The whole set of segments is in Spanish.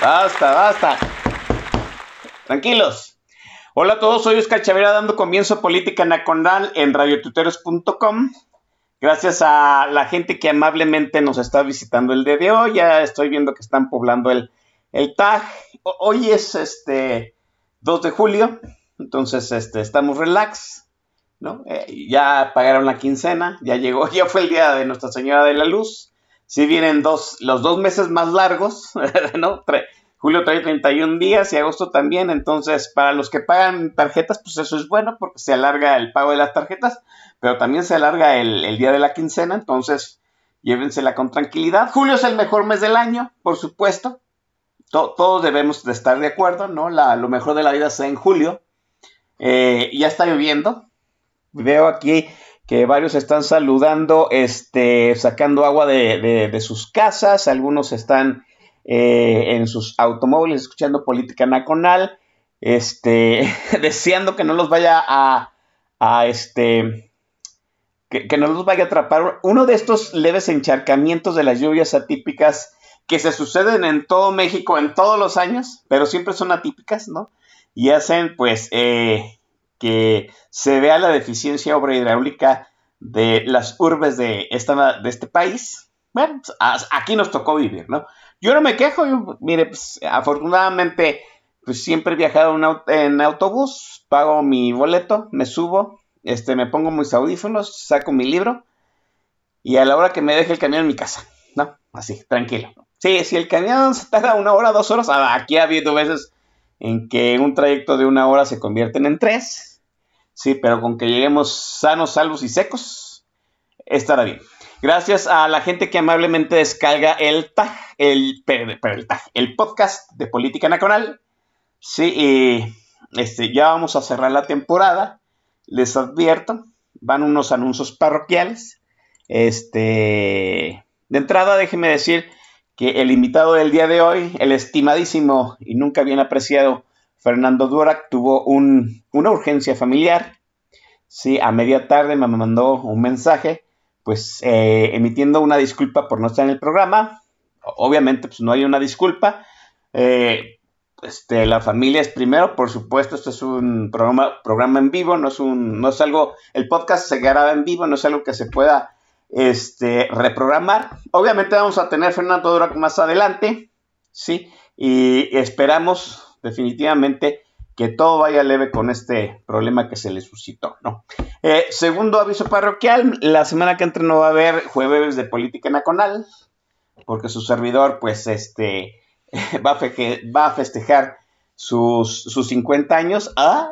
Basta, basta. Tranquilos. Hola a todos, soy Oscar Chavera dando comienzo a Política Nacional en radiotuteros.com. Gracias a la gente que amablemente nos está visitando el día de hoy. Ya estoy viendo que están poblando el, el tag. Hoy es este 2 de julio, entonces este, estamos relax. ¿no? Eh, ya pagaron la quincena, ya llegó, ya fue el día de Nuestra Señora de la Luz. Si vienen dos, los dos meses más largos, ¿no? julio trae 31 días y agosto también, entonces para los que pagan tarjetas, pues eso es bueno porque se alarga el pago de las tarjetas pero también se alarga el, día de la quincena, entonces llévensela con tranquilidad. Julio es el mejor mes del año, por supuesto. todos debemos de estar de acuerdo, ¿no? La, lo mejor de la vida sea en julio. Eh, ya está lloviendo. Veo aquí que varios están saludando, este, sacando agua de, sus casas, algunos están eh, en sus automóviles escuchando política nacional, este, deseando que no los vaya a, a este, que, no nos vaya a atrapar uno de estos leves encharcamientos de las lluvias atípicas que se suceden en todo México en todos los años, pero siempre son atípicas, ¿no? Y hacen pues eh, que se vea la deficiencia obra hidráulica de las urbes de, esta, de este país. Bueno, pues, aquí nos tocó vivir, ¿no? Yo no me quejo, mire, pues afortunadamente pues siempre he viajado en autobús, pago mi boleto, me subo, este, me pongo mis audífonos, saco mi libro y a la hora que me deje el camión en mi casa, ¿no? Así, tranquilo. Sí, si el camión se tarda una hora, dos horas, ah, aquí ha habido veces en que un trayecto de una hora se convierten en tres, sí, pero con que lleguemos sanos, salvos y secos, estará bien. Gracias a la gente que amablemente descarga el tag, el, el, el podcast de Política Nacional. Sí, este, ya vamos a cerrar la temporada les advierto, van unos anuncios parroquiales. Este, de entrada, déjeme decir que el invitado del día de hoy, el estimadísimo y nunca bien apreciado Fernando Durak, tuvo una urgencia familiar. Sí, a media tarde me mandó un mensaje, pues eh, emitiendo una disculpa por no estar en el programa. Obviamente, pues no hay una disculpa. Eh, este, la familia es primero, por supuesto, esto es un programa, programa en vivo, no es, un, no es algo, el podcast se graba en vivo, no es algo que se pueda este, reprogramar. Obviamente vamos a tener Fernando Durac más adelante, ¿sí? Y esperamos definitivamente que todo vaya leve con este problema que se le suscitó, ¿no? Eh, segundo aviso parroquial, la semana que entra no va a haber jueves de política nacional, porque su servidor, pues, este va, a festejar sus, sus 50 años. ¡Ah!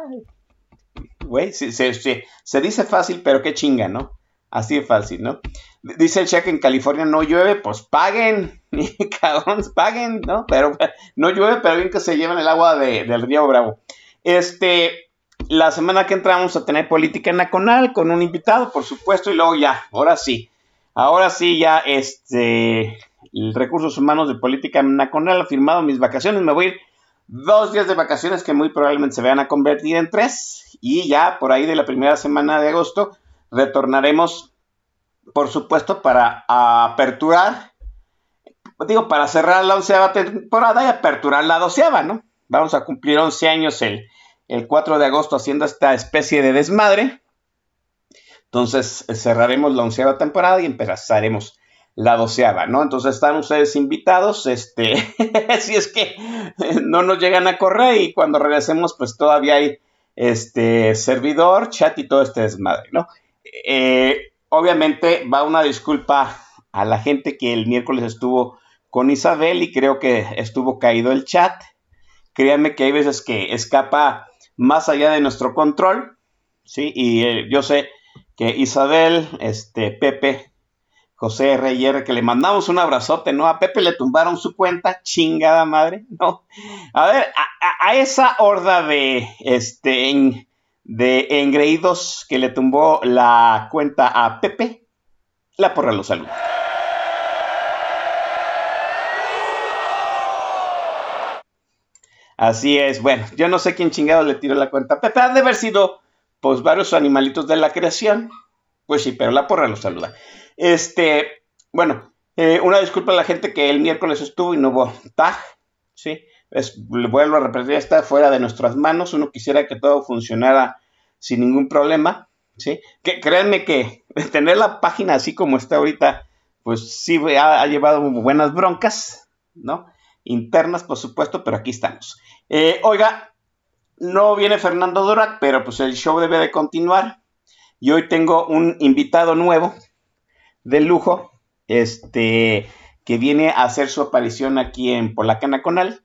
Güey, se, dice fácil, pero qué chinga, ¿no? Así de fácil, ¿no? Dice el cheque en California no llueve, pues paguen, cabrones, paguen, ¿no? Pero no llueve, pero bien que se lleven el agua del río Bravo. Este, la semana que entra vamos a tener política nacional con un invitado, por supuesto, y luego ya, ahora sí, ahora sí ya, este, Recursos Humanos de Política Nacional ha firmado mis vacaciones. Me voy a ir dos días de vacaciones que muy probablemente se vayan a convertir en tres. Y ya por ahí de la primera semana de agosto retornaremos, por supuesto, para aperturar, digo, para cerrar la onceava temporada y aperturar la doceava, ¿no? Vamos a cumplir 11 años el, el 4 de agosto haciendo esta especie de desmadre. Entonces cerraremos la onceava temporada y empezaremos la doceava, ¿no? Entonces están ustedes invitados, este, si es que no nos llegan a correr y cuando regresemos pues todavía hay este servidor, chat y todo este desmadre, ¿no? Eh, obviamente va una disculpa a la gente que el miércoles estuvo con Isabel y creo que estuvo caído el chat. Créanme que hay veces que escapa más allá de nuestro control, ¿sí? Y eh, yo sé que Isabel, este, Pepe, José R. que le mandamos un abrazote, ¿no? A Pepe le tumbaron su cuenta, chingada madre, ¿no? A ver, a, esa horda de, este, de engreídos que le tumbó la cuenta a Pepe, la porra los saluda. Así es, bueno, yo no sé quién chingado le tiró la cuenta a Pepe, ha de haber sido, pues, varios animalitos de la creación, pues sí, pero la porra los saluda. Este, bueno, eh, una disculpa a la gente que el miércoles estuvo y no hubo tag, ¿sí? Es, vuelvo a repetir, está fuera de nuestras manos. Uno quisiera que todo funcionara sin ningún problema, ¿sí? Créanme que tener la página así como está ahorita, pues sí ha, llevado buenas broncas, ¿no? Internas, por supuesto, pero aquí estamos. Eh, oiga, no viene Fernando Dorak, pero pues el show debe de continuar. Y hoy tengo un invitado nuevo, de lujo, este, que viene a hacer su aparición aquí en Polacana Conal.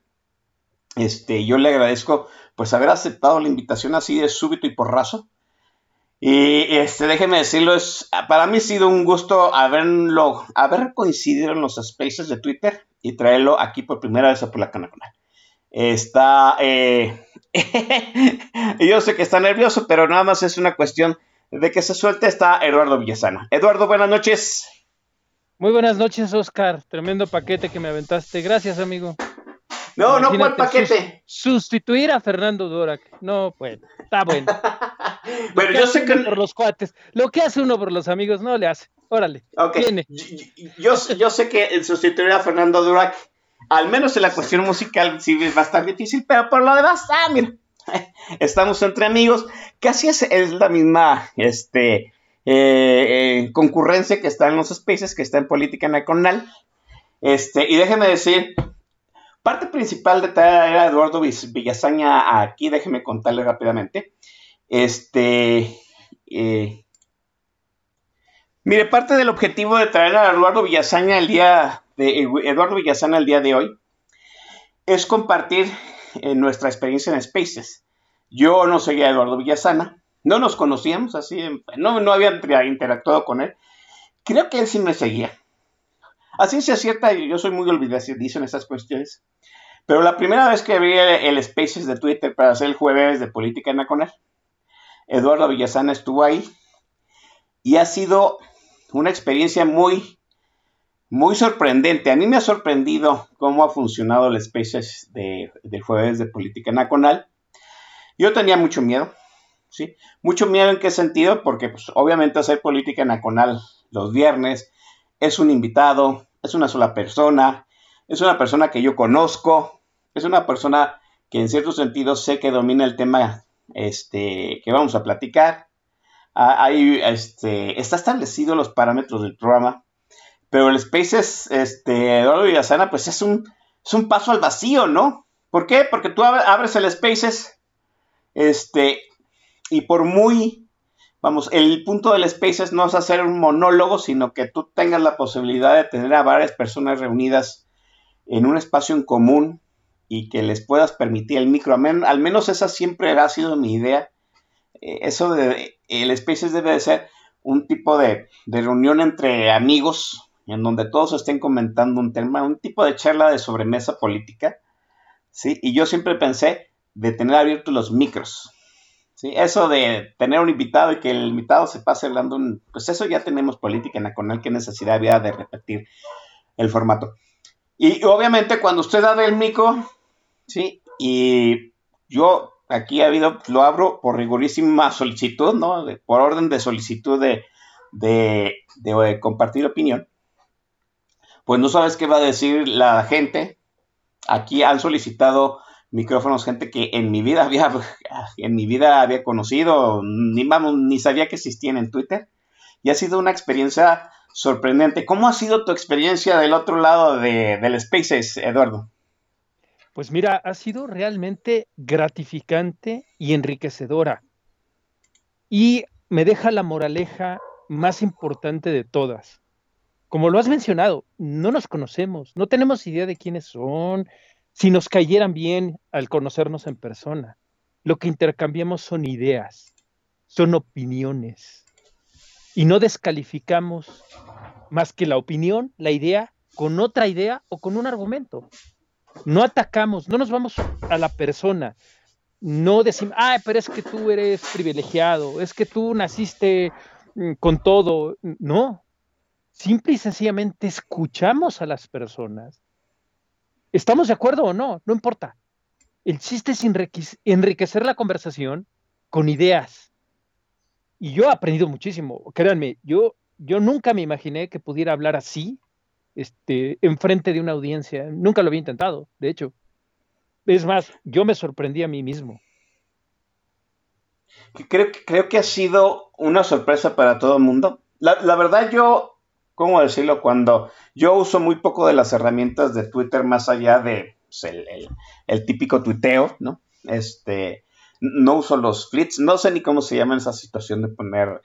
Este, yo le agradezco pues haber aceptado la invitación así de súbito y porrazo. Y este, déjeme decirlo, es, para mí ha sido un gusto haberlo, haber coincidido en los spaces de Twitter y traerlo aquí por primera vez a Polacana Conal. Está, eh, yo sé que está nervioso, pero nada más es una cuestión de que se suelte está Eduardo Villasana. Eduardo, buenas noches. Muy buenas noches, Oscar. Tremendo paquete que me aventaste. Gracias, amigo. No, no fue el paquete. sustituir a Fernando Dorak. No, pues, está bueno. Pero yo sé que. Por los cuates. Lo que hace uno por los amigos no le hace. Órale. Ok. Yo, yo, sé que sustituir a Fernando Dorak, al menos en la cuestión musical, sí va a estar difícil, pero por lo demás, ah, mira, estamos entre amigos, casi es, es la misma este, eh, eh, concurrencia que está en los spaces, que está en política nacional. Este, y déjeme decir, parte principal de traer a Eduardo Villasaña aquí, déjeme contarle rápidamente. Este, eh, mire, parte del objetivo de traer a Eduardo Villasaña el día de Eduardo Villasaña el día de hoy es compartir en nuestra experiencia en Spaces. Yo no seguía a Eduardo Villasana, no nos conocíamos así, no, no había interactuado con él. Creo que él sí me seguía. Así se cierta, yo soy muy olvidadizo en estas cuestiones. Pero la primera vez que vi el, Spaces de Twitter para hacer el jueves de política él, Eduardo Villasana estuvo ahí y ha sido una experiencia muy muy sorprendente. A mí me ha sorprendido cómo ha funcionado el Spaces de, del jueves de política nacional. Yo tenía mucho miedo, ¿sí? Mucho miedo en qué sentido, porque pues, obviamente hacer política nacional los viernes es un invitado, es una sola persona, es una persona que yo conozco, es una persona que en cierto sentido sé que domina el tema este, que vamos a platicar. Ah, ahí este, está establecido los parámetros del programa pero el Spaces, este, Eduardo Villasana, pues es un, es un paso al vacío, ¿no? ¿Por qué? Porque tú abres el Spaces, este, y por muy, vamos, el punto del Spaces no es hacer un monólogo, sino que tú tengas la posibilidad de tener a varias personas reunidas en un espacio en común y que les puedas permitir el micro. Al menos esa siempre ha sido mi idea. Eh, eso de, el Spaces debe de ser un tipo de, de reunión entre amigos, en donde todos estén comentando un tema, un tipo de charla de sobremesa política, ¿sí? Y yo siempre pensé de tener abiertos los micros, ¿sí? Eso de tener un invitado y que el invitado se pase hablando, un, pues eso ya tenemos política en la con el que necesidad había de repetir el formato. Y obviamente cuando usted abre el micro, ¿sí? Y yo aquí ha habido, lo abro por rigorísima solicitud, ¿no? por orden de solicitud de, de, de compartir opinión pues no sabes qué va a decir la gente. Aquí han solicitado micrófonos gente que en mi vida había, en mi vida había conocido, ni, ni sabía que existían en Twitter. Y ha sido una experiencia sorprendente. ¿Cómo ha sido tu experiencia del otro lado de, del Spaces, Eduardo? Pues mira, ha sido realmente gratificante y enriquecedora. Y me deja la moraleja más importante de todas. Como lo has mencionado, no nos conocemos, no tenemos idea de quiénes son, si nos cayeran bien al conocernos en persona. Lo que intercambiamos son ideas, son opiniones. Y no descalificamos más que la opinión, la idea, con otra idea o con un argumento. No atacamos, no nos vamos a la persona. No decimos, ah, pero es que tú eres privilegiado, es que tú naciste mm, con todo. No, simple y sencillamente escuchamos a las personas. ¿Estamos de acuerdo o no? No importa. El chiste es enriquecer la conversación con ideas. Y yo he aprendido muchísimo. Créanme, yo, yo nunca me imaginé que pudiera hablar así, este, enfrente de una audiencia. Nunca lo había intentado, de hecho. Es más, yo me sorprendí a mí mismo. Creo, creo que ha sido una sorpresa para todo el mundo. La, la verdad, yo ¿cómo decirlo? Cuando yo uso muy poco de las herramientas de Twitter más allá de pues, el, típico tuiteo, ¿no? Este, no uso los flits, no sé ni cómo se llama esa situación de poner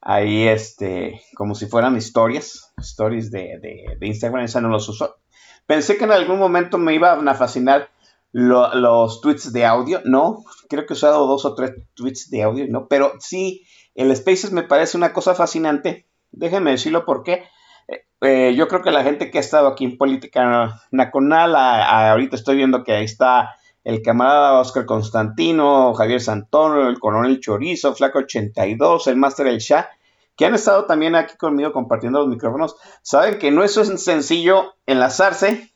ahí, este, como si fueran historias, stories de, de, Instagram, esa no los uso. Pensé que en algún momento me iban a fascinar los tweets de audio, no, creo que he usado dos o tres tweets de audio, no, pero sí, el Spaces me parece una cosa fascinante, déjenme decirlo por qué, eh, yo creo que la gente que ha estado aquí en política nacional, ahorita estoy viendo que ahí está el camarada Oscar Constantino, Javier Santoro, el coronel Chorizo, Flaco 82, el Máster El Shah, que han estado también aquí conmigo compartiendo los micrófonos, saben que no es sencillo enlazarse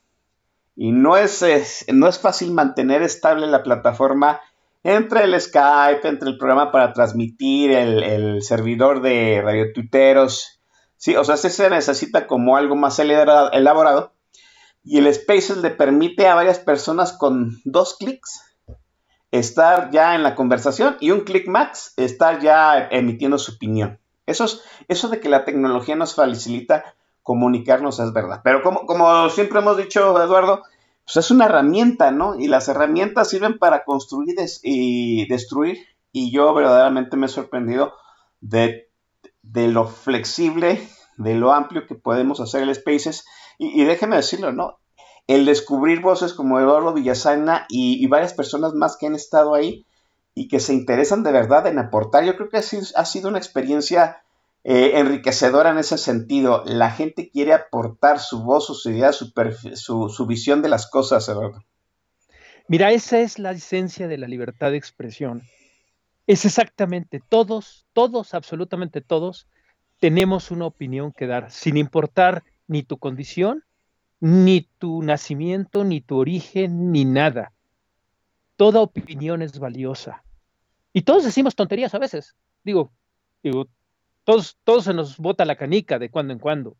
y no es, no es fácil mantener estable la plataforma entre el Skype, entre el programa para transmitir, el, servidor de radiotuiteros Sí, o sea, se necesita como algo más elaborado. Y el Spaces le permite a varias personas con dos clics estar ya en la conversación y un clic max estar ya emitiendo su opinión. Eso, es, eso de que la tecnología nos facilita comunicarnos es verdad. Pero como, como siempre hemos dicho, Eduardo, pues es una herramienta, ¿no? Y las herramientas sirven para construir y destruir. Y yo verdaderamente me he sorprendido de de lo flexible, de lo amplio que podemos hacer el Spaces. Y, déjeme decirlo, ¿no? El descubrir voces como Eduardo Villasana y, varias personas más que han estado ahí y que se interesan de verdad en aportar, yo creo que ha sido una experiencia eh, enriquecedora en ese sentido. La gente quiere aportar su voz, su, su, su visión de las cosas, Eduardo. Mira, esa es la esencia de la libertad de expresión es exactamente todos, todos, absolutamente todos, tenemos una opinión que dar, sin importar ni tu condición, ni tu nacimiento, ni tu origen, ni nada. Toda opinión es valiosa. Y todos decimos tonterías a veces. Digo, digo, todos, todos se nos bota la canica de cuando en cuando.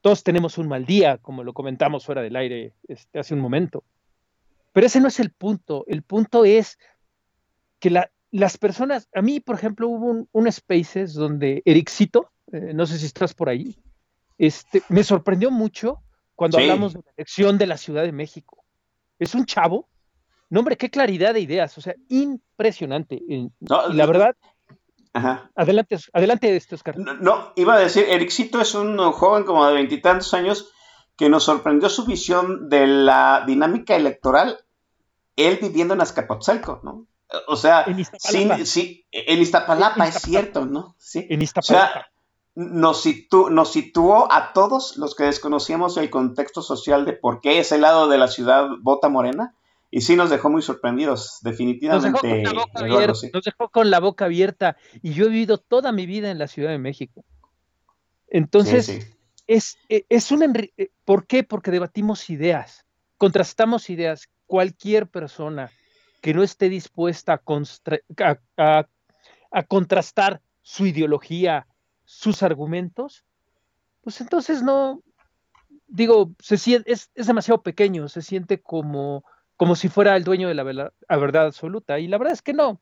Todos tenemos un mal día, como lo comentamos fuera del aire este, hace un momento. Pero ese no es el punto. El punto es que la, las personas, a mí, por ejemplo, hubo un, Spaces donde Ericito, eh, no sé si estás por ahí, este, me sorprendió mucho cuando hablamos de la elección de la Ciudad de México. Es un chavo, no hombre, qué claridad de ideas, o sea, impresionante. y la verdad, adelante, adelante, este Oscar. No, no, iba a decir, Ericito es un joven como de veintitantos años que nos sorprendió su visión de la dinámica electoral, él viviendo en Azcapotzalco, ¿no? O sea, en Iztapalapa, sí, en Iztapalapa, es cierto, ¿no? Sí. En Iztapalapa. O sea, nos, nos situó a todos los que desconocíamos el contexto social de por qué ese lado de la ciudad vota morena. Y sí nos dejó muy sorprendidos, definitivamente. Nos dejó, con la boca abierta. Y yo he vivido toda mi vida en la Ciudad de México. Entonces, Es, e, es un... Eh, ¿Por qué? Porque debatimos ideas, contrastamos ideas. Cualquier persona que no esté dispuesta a, contrastar su ideología, sus argumentos, pues entonces no, digo, se siente, es, demasiado pequeño, se siente como, como si fuera el dueño de la verdad, la verdad, absoluta. Y la verdad es que no.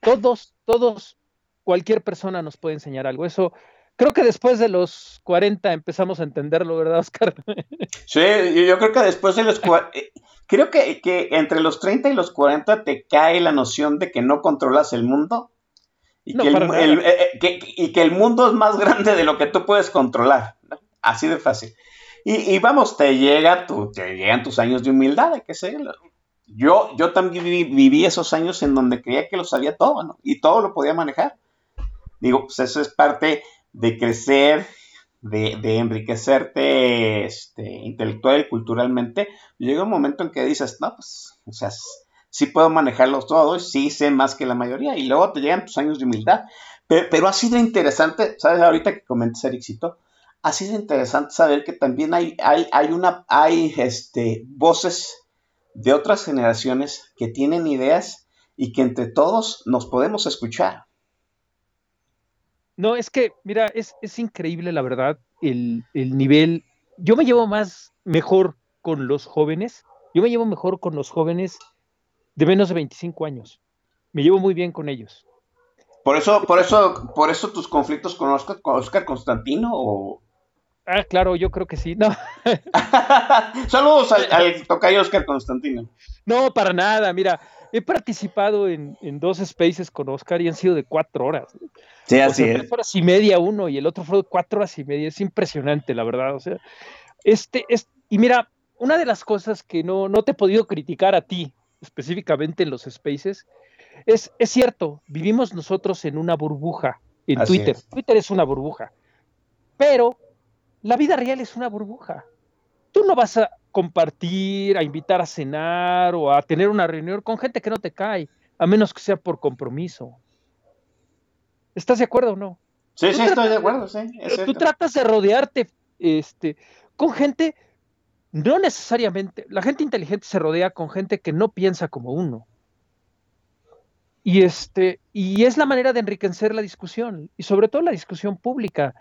Todos, todos, cualquier persona nos puede enseñar algo. Eso, creo que después de los 40 empezamos a entenderlo, ¿verdad, Oscar? Sí, yo, creo que después de los eh, creo que, que, entre los 30 y los 40 te cae la noción de que no controlas el mundo y, que, el, eh, eh, y que el mundo es más grande de lo que tú puedes controlar. Así de fácil. Y, vamos, te, llega tu, te llegan tus años de humildad, hay que ser. Yo, yo también viví, esos años en donde creía que lo sabía todo, ¿no? Y todo lo podía manejar. Digo, pues eso es parte de crecer, de, de enriquecerte este, intelectual y culturalmente. Llega un momento en que dices, no, pues, o sea, sí puedo manejarlos todos, sí sé más que la mayoría, y luego te llegan tus años de humildad. Pero, ha sido interesante, ¿sabes? Ahorita que comentes, Ericito, ha sido interesante saber que también hay, hay, hay, una, hay este, voces de otras generaciones que tienen ideas y que entre todos nos podemos escuchar. No, es que, mira, es, increíble la verdad el, el, nivel. Yo me llevo más mejor con los jóvenes, yo me llevo mejor con los jóvenes de menos de 25 años. Me llevo muy bien con ellos. Por eso, por eso, por eso tus conflictos con Oscar, con Oscar Constantino o Ah, claro, yo creo que sí. No. Saludos al, tocayo Oscar Constantino. No, para nada. Mira, he participado en, dos spaces con Oscar y han sido de cuatro horas. Sí, así es. Tres horas y media uno y el otro fue de cuatro horas y media. Es impresionante, la verdad. O sea, este, es, y mira, una de las cosas que no, no te he podido criticar a ti, específicamente en los spaces, es, es cierto, vivimos nosotros en una burbuja en Twitter. Twitter es una burbuja. Pero la vida real es una burbuja. Tú no vas a compartir, a invitar a cenar o a tener una reunión con gente que no te cae, a menos que sea por compromiso. ¿Estás de acuerdo o no? Sí, sí, estoy de acuerdo, sí. tú tratas de rodearte este, con gente, no necesariamente, la gente inteligente se rodea con gente que no piensa como uno. Y, este, y es la manera de enriquecer la discusión, y sobre todo la discusión pública.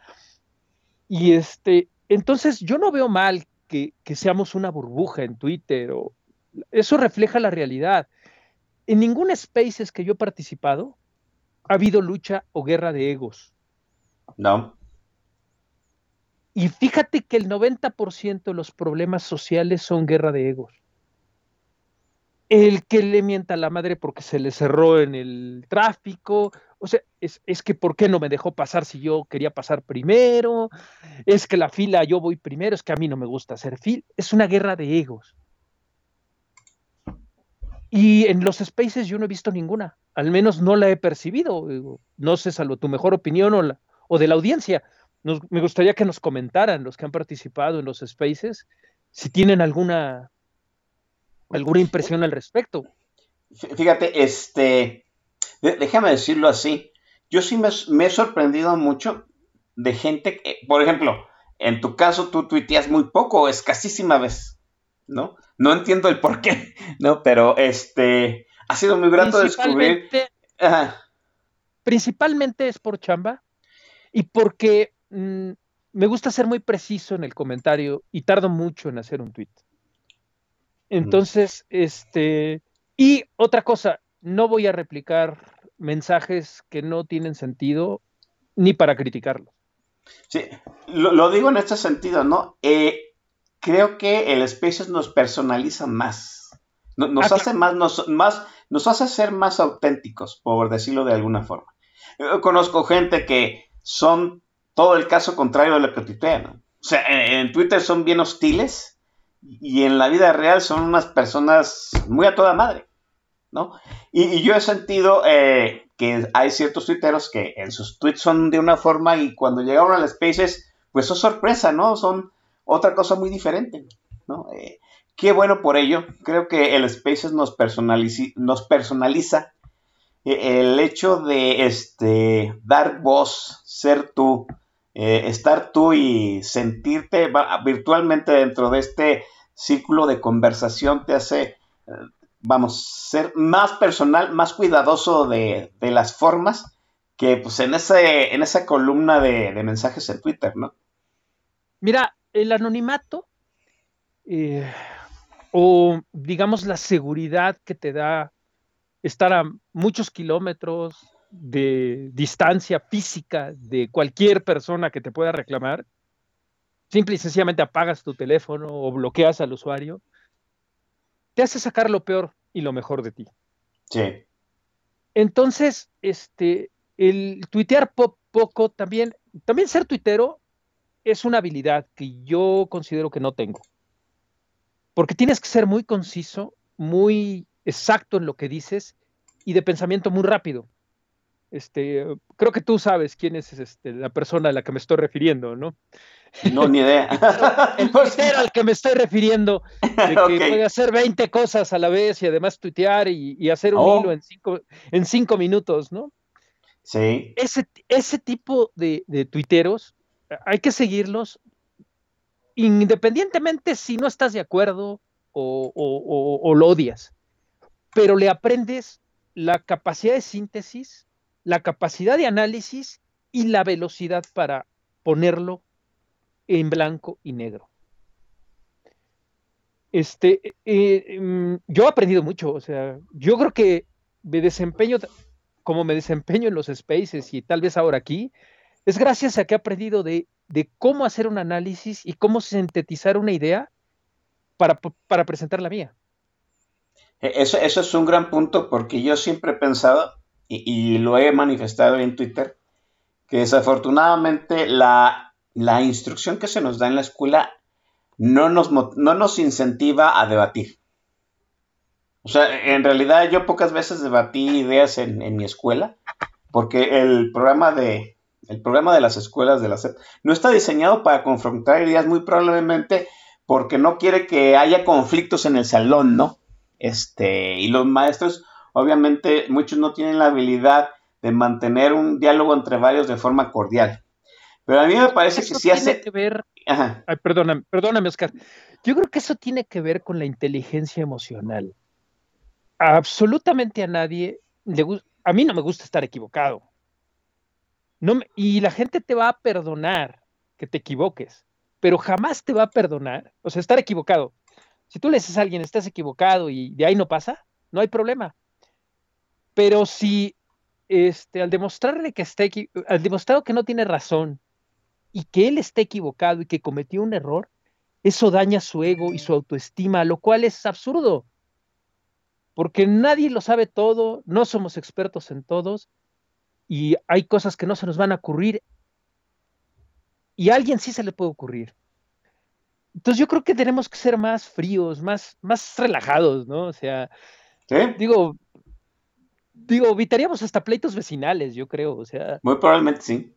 Y este, entonces yo no veo mal que, seamos una burbuja en Twitter o eso refleja la realidad. En ningún Spaces que yo he participado ha habido lucha o guerra de egos. No. Y fíjate que el 90% de los problemas sociales son guerra de egos el que le mienta a la madre porque se le cerró en el tráfico, o sea, es, que ¿por qué no me dejó pasar si yo quería pasar primero? Es que la fila yo voy primero, es que a mí no me gusta hacer fila, es una guerra de egos. Y en los spaces yo no he visto ninguna, al menos no la he percibido, no sé, salvo tu mejor opinión o, o de la audiencia. me gustaría que nos comentaran los que han participado en los spaces si tienen alguna alguna impresión al respecto. Fíjate, este, déjame decirlo así, yo sí me, he sorprendido mucho de gente que, por ejemplo, en tu caso tú tuiteas muy poco, escasísima vez, ¿no? No entiendo el por qué, ¿no? Pero este, ha sido muy grato descubrir. Principalmente es por chamba y porque mm, me gusta ser muy preciso en el comentario y tardo mucho en hacer un tweet. Entonces, este, y otra cosa, no voy a replicar mensajes que no tienen sentido ni para criticarlos. Sí, lo, digo en este sentido, ¿no? Eh, creo que el Spaces nos personaliza más. Nos, ah, hace más, nos, más, nos hace ser más auténticos, por decirlo de alguna forma. Yo conozco gente que son todo el caso contrario de lo que tuitean. ¿no? O sea, en Twitter son bien hostiles y en la vida real son unas personas muy a toda madre, ¿no? Y, yo he sentido eh, que hay ciertos tuiteros que en sus tweets son de una forma y cuando llegaron al Spaces, pues es sorpresa, ¿no? Son otra cosa muy diferente, ¿no? Eh, qué bueno por ello. Creo que el Spaces nos, nos personaliza eh, el hecho de este, dar voz, ser tú, estar tú y sentirte virtualmente dentro de este círculo de conversación te hace, vamos, ser más personal, más cuidadoso de, las formas que pues en, ese, en esa columna de, mensajes en Twitter, ¿no? Mira, el anonimato eh, o digamos la seguridad que te da estar a muchos kilómetros de distancia física de cualquier persona que te pueda reclamar, simple y sencillamente apagas tu teléfono o bloqueas al usuario, te hace sacar lo peor y lo mejor de ti. Sí. Entonces, este, el tuitear poco también, también ser tuitero es una habilidad que yo considero que no tengo. Porque tienes que ser muy conciso, muy exacto en lo que dices y de pensamiento muy rápido. Este, creo que tú sabes quién es este, la persona a la que me estoy refiriendo, ¿no? No, ni idea. el tuitero al que me estoy refiriendo, de que puede hacer 20 cosas a la vez y además tuitear y, hacer un oh. hilo en cinco, en cinco minutos, ¿no? Sí. Ese, ese tipo de, de tuiteros hay que seguirlos independientemente si no estás de acuerdo o, lo odias, pero le aprendes la capacidad de síntesis, la capacidad de análisis y la velocidad para ponerlo en blanco y negro. Este, eh, em, yo he aprendido mucho, o sea, yo creo que me desempeño como me desempeño en los spaces y tal vez ahora aquí, es gracias a que he aprendido de, cómo hacer un análisis y cómo sintetizar una idea para, presentar la mía. E, eso, eso, es un gran punto porque yo siempre he pensado, y, lo he manifestado en Twitter, que desafortunadamente la, instrucción que se nos da en la escuela no nos, no nos incentiva a debatir. O sea, en realidad yo pocas veces debatí ideas en, en mi escuela, porque el programa de, el de las escuelas de la SEP no está diseñado para confrontar ideas muy probablemente porque no quiere que haya conflictos en el salón, ¿no? Este, y los maestros, obviamente, muchos no tienen la habilidad de mantener un diálogo entre varios de forma cordial. Pero a mí me parece que sí hace... Que ver... Ay, perdóname, perdóname, Oscar. Yo creo que eso tiene que ver con la inteligencia emocional. absolutamente a nadie le gusta... A mí no me gusta estar equivocado y la gente te va a perdonar que te equivoques, pero jamás te va a perdonar, o sea, estar equivocado. Si tú le dices a alguien, estás equivocado y de ahí no pasa, no hay problema. Pero si este, al demostrarle que está al demostrar que no tiene razón y que él está equivocado y que cometió un error, eso daña su ego y su autoestima, lo cual es absurdo. Porque nadie lo sabe todo, no somos expertos en todos, y hay cosas que no se nos van a ocurrir y a alguien sí se le puede ocurrir. Entonces yo creo que tenemos que ser más fríos, más, más relajados, ¿no? O sea, digo, digo, evitaríamos hasta pleitos vecinales, yo creo, o sea. Muy probablemente sí.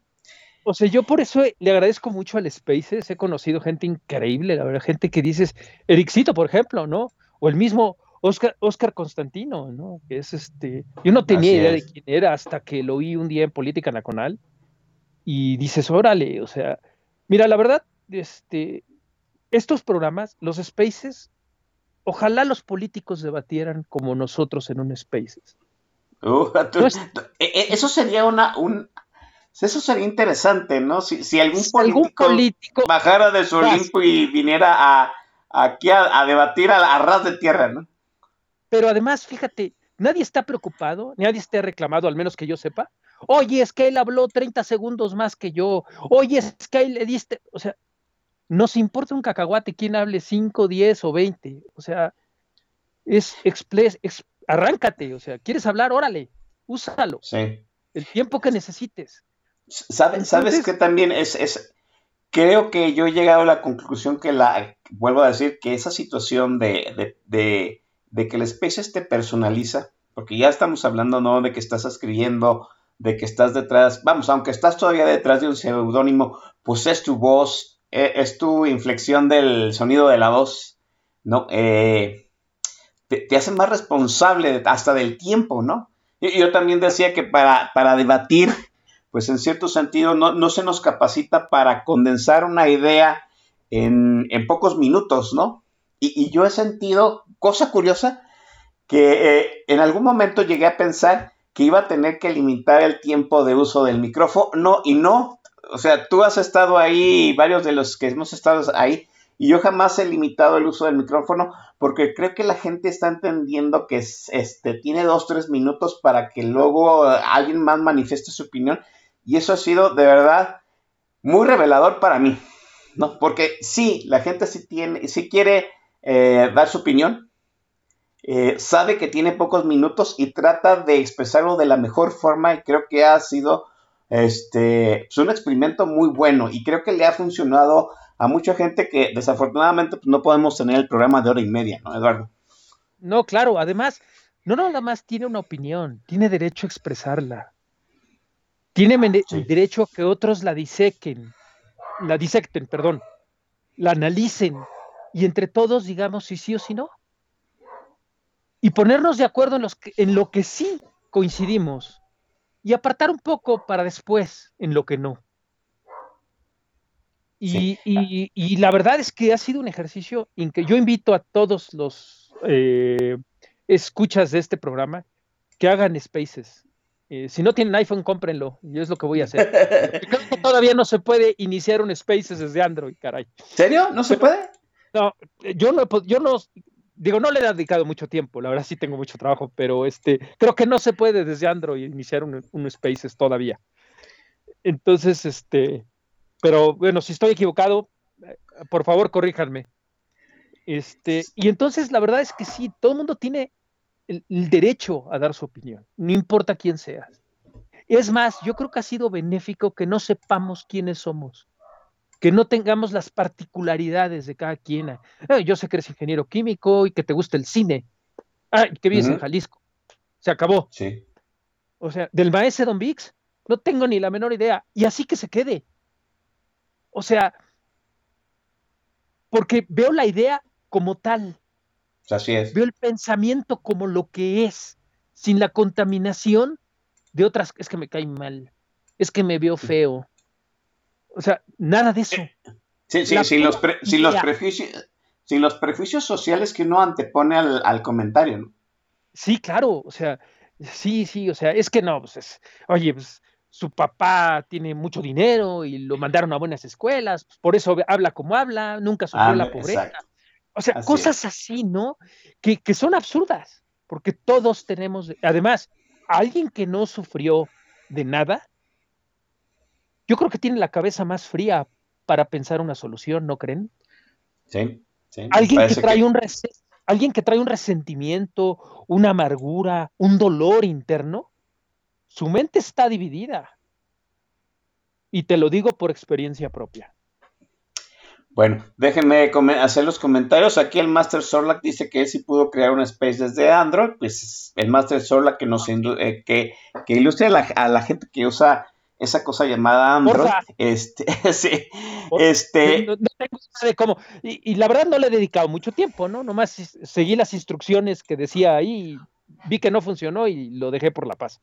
O sea, yo por eso le agradezco mucho al Spaces, he conocido gente increíble, la verdad, gente que dices, Ericito, por ejemplo, ¿no? O el mismo Oscar, Oscar Constantino, ¿no? Que es este. Yo no tenía idea de quién era hasta que lo oí un día en Política Nacional. Y dices, órale, o sea, mira, la verdad, este, estos programas, los spaces, ojalá los políticos debatieran como nosotros en un spaces. Uh, e, e, eso sería una, un, eso sería interesante, ¿no? Si, algún, político bajara de su Olimpo y viniera a, aquí a, debatir a, a, ras de tierra, ¿no? Pero además, fíjate, nadie está preocupado, nadie está reclamado, al menos que yo sepa. Oye, es que él habló 30 segundos más que yo. Oye, es que él le diste. O sea, nos importa un cacahuate quién hable 5, 10 o 20. O sea, es, expres, arráncate. O sea, ¿quieres hablar? Órale, úsalo. Sí. El tiempo que necesites. ¿Sabes, ¿sabes que también es, es, creo que yo he llegado a la conclusión que la, vuelvo a decir, que esa situación de, de de que el Spaces te personaliza, porque ya estamos hablando, ¿no? De que estás escribiendo, de que estás detrás, vamos, aunque estás todavía detrás de un seudónimo, pues es tu voz, e, es, tu inflexión del sonido de la voz, ¿no? Eh, te, hace más responsable hasta del tiempo, ¿no? Y yo también decía que para, para debatir, pues en cierto sentido no, no, se nos capacita para condensar una idea en, en pocos minutos, ¿no? Y, yo he sentido, cosa curiosa, que eh, en algún momento llegué a pensar que iba a tener que limitar el tiempo de uso del micrófono, no, y no, o sea, tú has estado ahí, varios de los que hemos estado ahí, Y yo jamás he limitado el uso del micrófono porque creo que la gente está entendiendo que este, tiene dos, tres minutos para que luego alguien más manifieste su opinión. Y eso ha sido de verdad muy revelador para mí. ¿no? Porque sí, la gente sí, tiene, sí quiere eh, dar su opinión, eh, sabe que tiene pocos minutos y trata de expresarlo de la mejor forma y creo que ha sido este, pues, un experimento muy bueno y creo que le ha funcionado a mucha gente que desafortunadamente pues, no podemos tener el programa de hora y media, ¿no, Eduardo? No, claro, además, no nada más tiene una opinión, tiene derecho a expresarla. Tiene derecho a que otros la disequen, la disecten, perdón, la analicen y entre todos digamos si sí o si no. Y ponernos de acuerdo en, los en lo que sí coincidimos y apartar un poco para después en lo que no. Y, la verdad es que ha sido un ejercicio en que yo invito a todos los eh, escuchas de este programa que hagan spaces. Eh, si no tienen iPhone, cómprenlo. Y es lo que voy a hacer. Creo que todavía no se puede iniciar un Spaces desde Android, caray. ¿Serio? ¿No se puede? No, yo no, yo no, digo, no le he dedicado mucho tiempo. La verdad sí tengo mucho trabajo, pero este, creo que no se puede desde Android iniciar un, un Spaces todavía. Entonces, este, pero bueno, si estoy equivocado, por favor, corríjanme. Este, y entonces la verdad es que sí, todo el mundo tiene el, derecho a dar su opinión, no importa quién seas. Es más, yo creo que ha sido benéfico que no sepamos quiénes somos, que no tengamos las particularidades de cada quien. Ah, yo sé que eres ingeniero químico y que te gusta el cine. Ah, que vives en Jalisco. Se acabó. Sí. O sea, del maestro Don Vix, no tengo ni la menor idea. Y así que se quede. O sea, porque veo la idea como tal. Así es. Veo el pensamiento como lo que es, sin la contaminación de otras. Es que me cae mal, es que me veo feo. O sea, nada de eso. Sí, sí, sin los, los prejuicios, sin los prejuicios sociales que uno antepone al, comentario, ¿no? Sí, claro, o sea, sí, sí, o sea, es que no, pues es, oye, pues su papá tiene mucho dinero y lo mandaron a buenas escuelas, pues, por eso habla como habla, nunca sufrió la pobreza. O sea, cosas así, ¿no? Que, son absurdas, porque todos tenemos, además, alguien que no sufrió de nada, yo creo que tiene la cabeza más fría para pensar una solución, ¿no creen? Sí, sí. Alguien que trae un alguien que trae un resentimiento, una amargura, un dolor interno, su mente está dividida. Y te lo digo por experiencia propia. Bueno, déjenme hacer los comentarios. Aquí el Master Sorlac dice que él sí pudo crear un space desde Android. Pues el Master Sorlac que nos eh, que, que ilustre a la, gente que usa esa cosa llamada Android. Este, sí, este. No, tengo idea de cómo. Y, la verdad no le he dedicado mucho tiempo, ¿no? Nomás seguí las instrucciones que decía ahí, vi que no funcionó y lo dejé por la paz.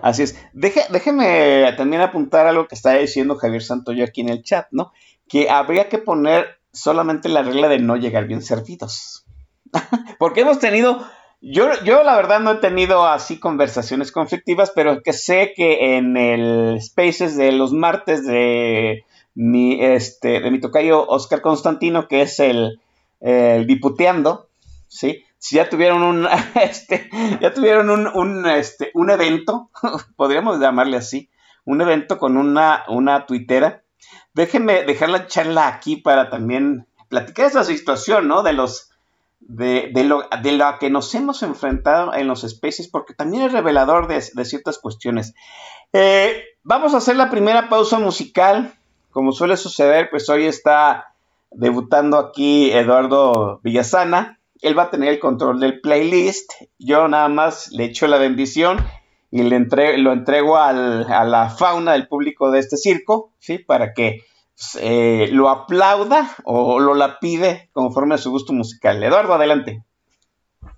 Así es. déjeme también apuntar algo que está diciendo Javier Santoyo aquí en el chat, ¿no? que habría que poner solamente la regla de no llegar bien servidos. Porque hemos tenido, yo, yo la verdad no he tenido así conversaciones conflictivas, pero que sé que en el Spaces de los martes de mi, este, de mi tocayo Oscar Constantino, que es el, el diputeando, ¿sí? Si ya tuvieron un, este, ya tuvieron un, un, este, un evento, podríamos llamarle así, un evento con una, una tuitera déjenme dejar la charla aquí para también platicar esa situación, ¿no? De los de, lo, de lo que nos hemos enfrentado en los especies, porque también es revelador de, ciertas cuestiones. Eh, vamos a hacer la primera pausa musical. Como suele suceder, pues hoy está debutando aquí Eduardo Villasana. Él va a tener el control del playlist. Yo nada más le echo la bendición y le lo entrego a la fauna del público de este circo, ¿sí? Para que eh, lo aplauda o lo la pide conforme a su gusto musical. Eduardo, adelante.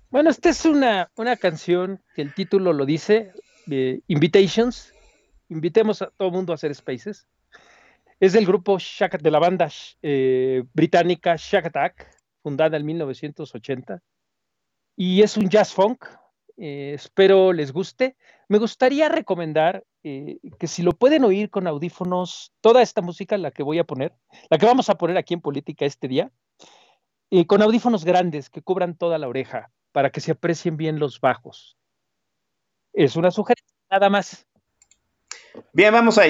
Bueno, esta es una, una canción que el título lo dice, Invitations. Invitemos a todo el mundo a hacer spaces. Es del grupo de la banda eh, británica Shack Attack, fundada en 1980. Y es un jazz funk. Eh, espero les guste. Me gustaría recomendar eh, que si lo pueden oír con audífonos, toda esta música, la que voy a poner, la que vamos a poner aquí en Política este día, y con audífonos grandes que cubran toda la oreja para que se aprecien bien los bajos. Es una sugerencia, nada más. Bien, vamos a.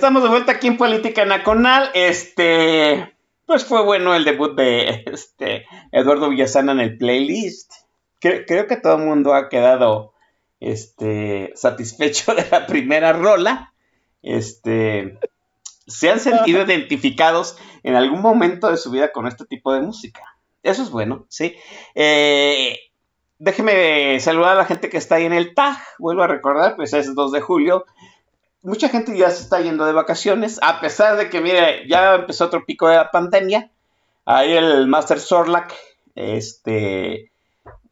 Estamos de vuelta aquí en Política Nacional. Este, pues fue bueno el debut de este Eduardo Villasana en el playlist. Cre- creo que todo el mundo ha quedado este, satisfecho de la primera rola. Este, se han sentido identificados en algún momento de su vida con este tipo de música. Eso es bueno, sí. Eh, déjeme saludar a la gente que está ahí en el TAG. Vuelvo a recordar, pues es 2 de julio. Mucha gente ya se está yendo de vacaciones, a pesar de que, mire, ya empezó otro pico de la pandemia. Ahí el Master Sorlac, este,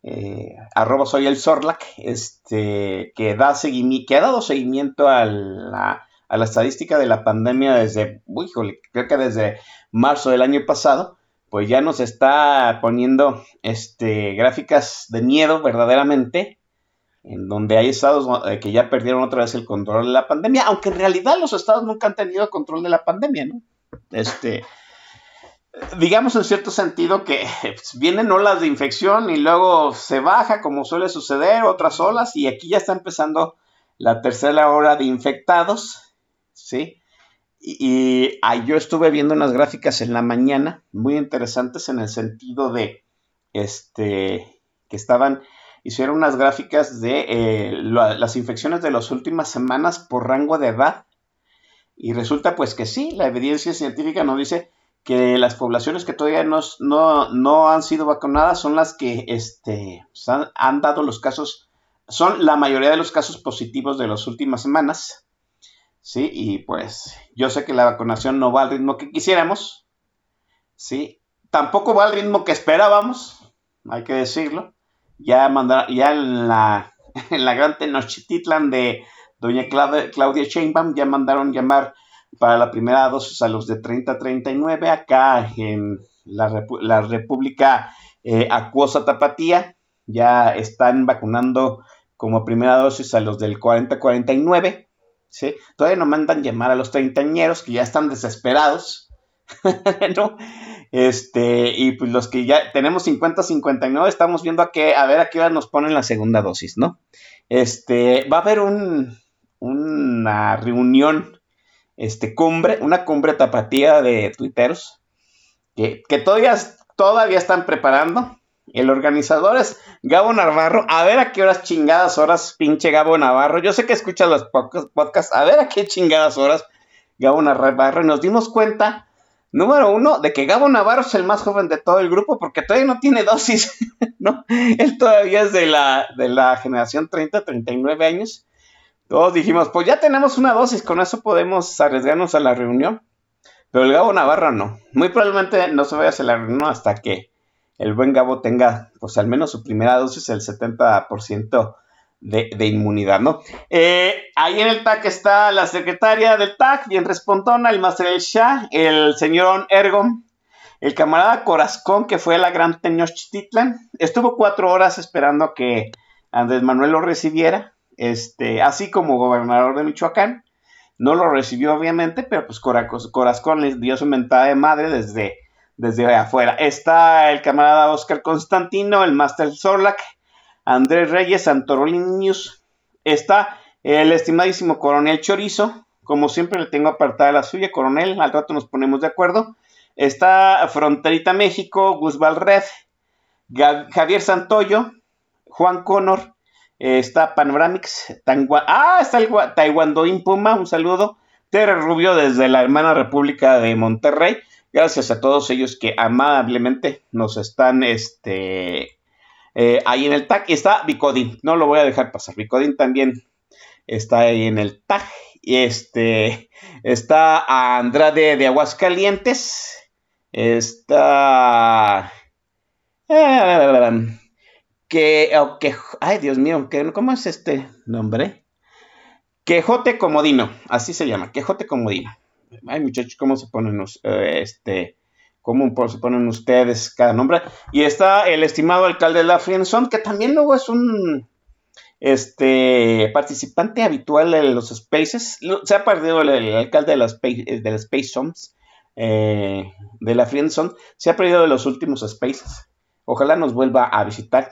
eh, arroba soy el Sorlac, este, que, ha dado seguimiento a la, a la estadística de la pandemia desde, uy, híjole, creo que desde marzo del año pasado, pues ya nos está poniendo este, gráficas de miedo verdaderamente, en donde hay estados eh, que ya perdieron otra vez el control de la pandemia, aunque en realidad los estados nunca han tenido control de la pandemia, ¿no? Este, digamos en cierto sentido que pues, vienen olas de infección y luego se baja, como suele suceder, otras olas, y aquí ya está empezando la tercera hora de infectados, ¿sí? Y, y, ah, yo estuve viendo unas gráficas en la mañana, muy interesantes en el sentido de, este, que estaban, hicieron unas gráficas de eh, la- las infecciones de las últimas semanas por rango de edad, y resulta pues que sí, la evidencia científica nos dice que las poblaciones que todavía no, no, no han sido vacunadas son las que este, pues, han, han dado los casos, son la mayoría de los casos positivos de las últimas semanas. Sí, y pues yo sé que la vacunación no va al ritmo que quisiéramos. Sí, tampoco va al ritmo que esperábamos, hay que decirlo. Ya mandar, ya en la, en la gran Tenochtitlan de doña Claudia, Claudia Sheinbaum ya mandaron llamar para la primera dosis a los de 30 a 39, acá en la, la República eh, Acuosa Tapatía, ya están vacunando como primera dosis a los del 40 a 49, ¿sí? Todavía no mandan llamar a los treintañeros que ya están desesperados, ¿no? Este, y pues los que ya tenemos 50 a 59, estamos viendo a, qué, a ver a qué hora nos ponen la segunda dosis, ¿no? Este, va a haber un, una reunión este, cumbre, una cumbre tapatía de tuiteros que, que todavía, todavía están preparando. El organizador es Gabo Navarro. A ver a qué horas chingadas horas, pinche Gabo Navarro. Yo sé que escuchas los podca- podcasts. A ver a qué chingadas horas, Gabo Navarro. Y nos dimos cuenta, número uno, de que Gabo Navarro es el más joven de todo el grupo porque todavía no tiene dosis, ¿no? Él todavía es de la, de la generación 30-39 años. Todos dijimos, pues ya tenemos una dosis, con eso podemos arriesgarnos a la reunión. Pero el Gabo Navarro no. Muy probablemente no se vaya a hacer la reunión hasta que el buen Gabo tenga, pues al menos su primera dosis, el 70% de, inmunidad, ¿no? Eh, ahí en el TAC está la secretaria del TAC, bien respondona, el Master El Shah, el señor Ergon, el camarada Corazcón, que fue la gran Tenochtitlan, estuvo cuatro horas esperando que Andrés Manuel lo recibiera, este, así como gobernador de Michoacán. No lo recibió, obviamente, pero pues Cora- Corazcón les dio su mentada de madre desde, desde afuera. Está el camarada Oscar Constantino, el Master Zorlac, Andrés Reyes, Santorolinius. Está el estimadísimo Coronel Chorizo. Como siempre le tengo apartada la suya, Coronel. Al rato nos ponemos de acuerdo. Está Fronterita México, Gus Valred, Ga- Javier Santoyo, Juan Connor. está Panoramix, Tangua- ah, está el Taiwandoín Puma, un saludo. Tere Rubio desde la hermana República de Monterrey. Gracias a todos ellos que amablemente nos están este, eh, ahí en el TAC. Y está Bicodín, no lo voy a dejar pasar. Bicodín también está ahí en el TAC. Y este está Andrade de Aguascalientes. Está. que, ay Dios mío, ¿cómo es este nombre? Quejote Comodino, así se llama, Quejote Comodino. Ay muchachos, ¿cómo se ponen us- eh, este, cómo se ponen ustedes cada nombre? Y está el estimado alcalde de la Friendzone, que también luego es un este participante habitual de los Spaces. Se ha perdido el, alcalde de las Space, de las Space Zones, eh, de la Friendzone, se ha perdido de los últimos Spaces. Ojalá nos vuelva a visitar.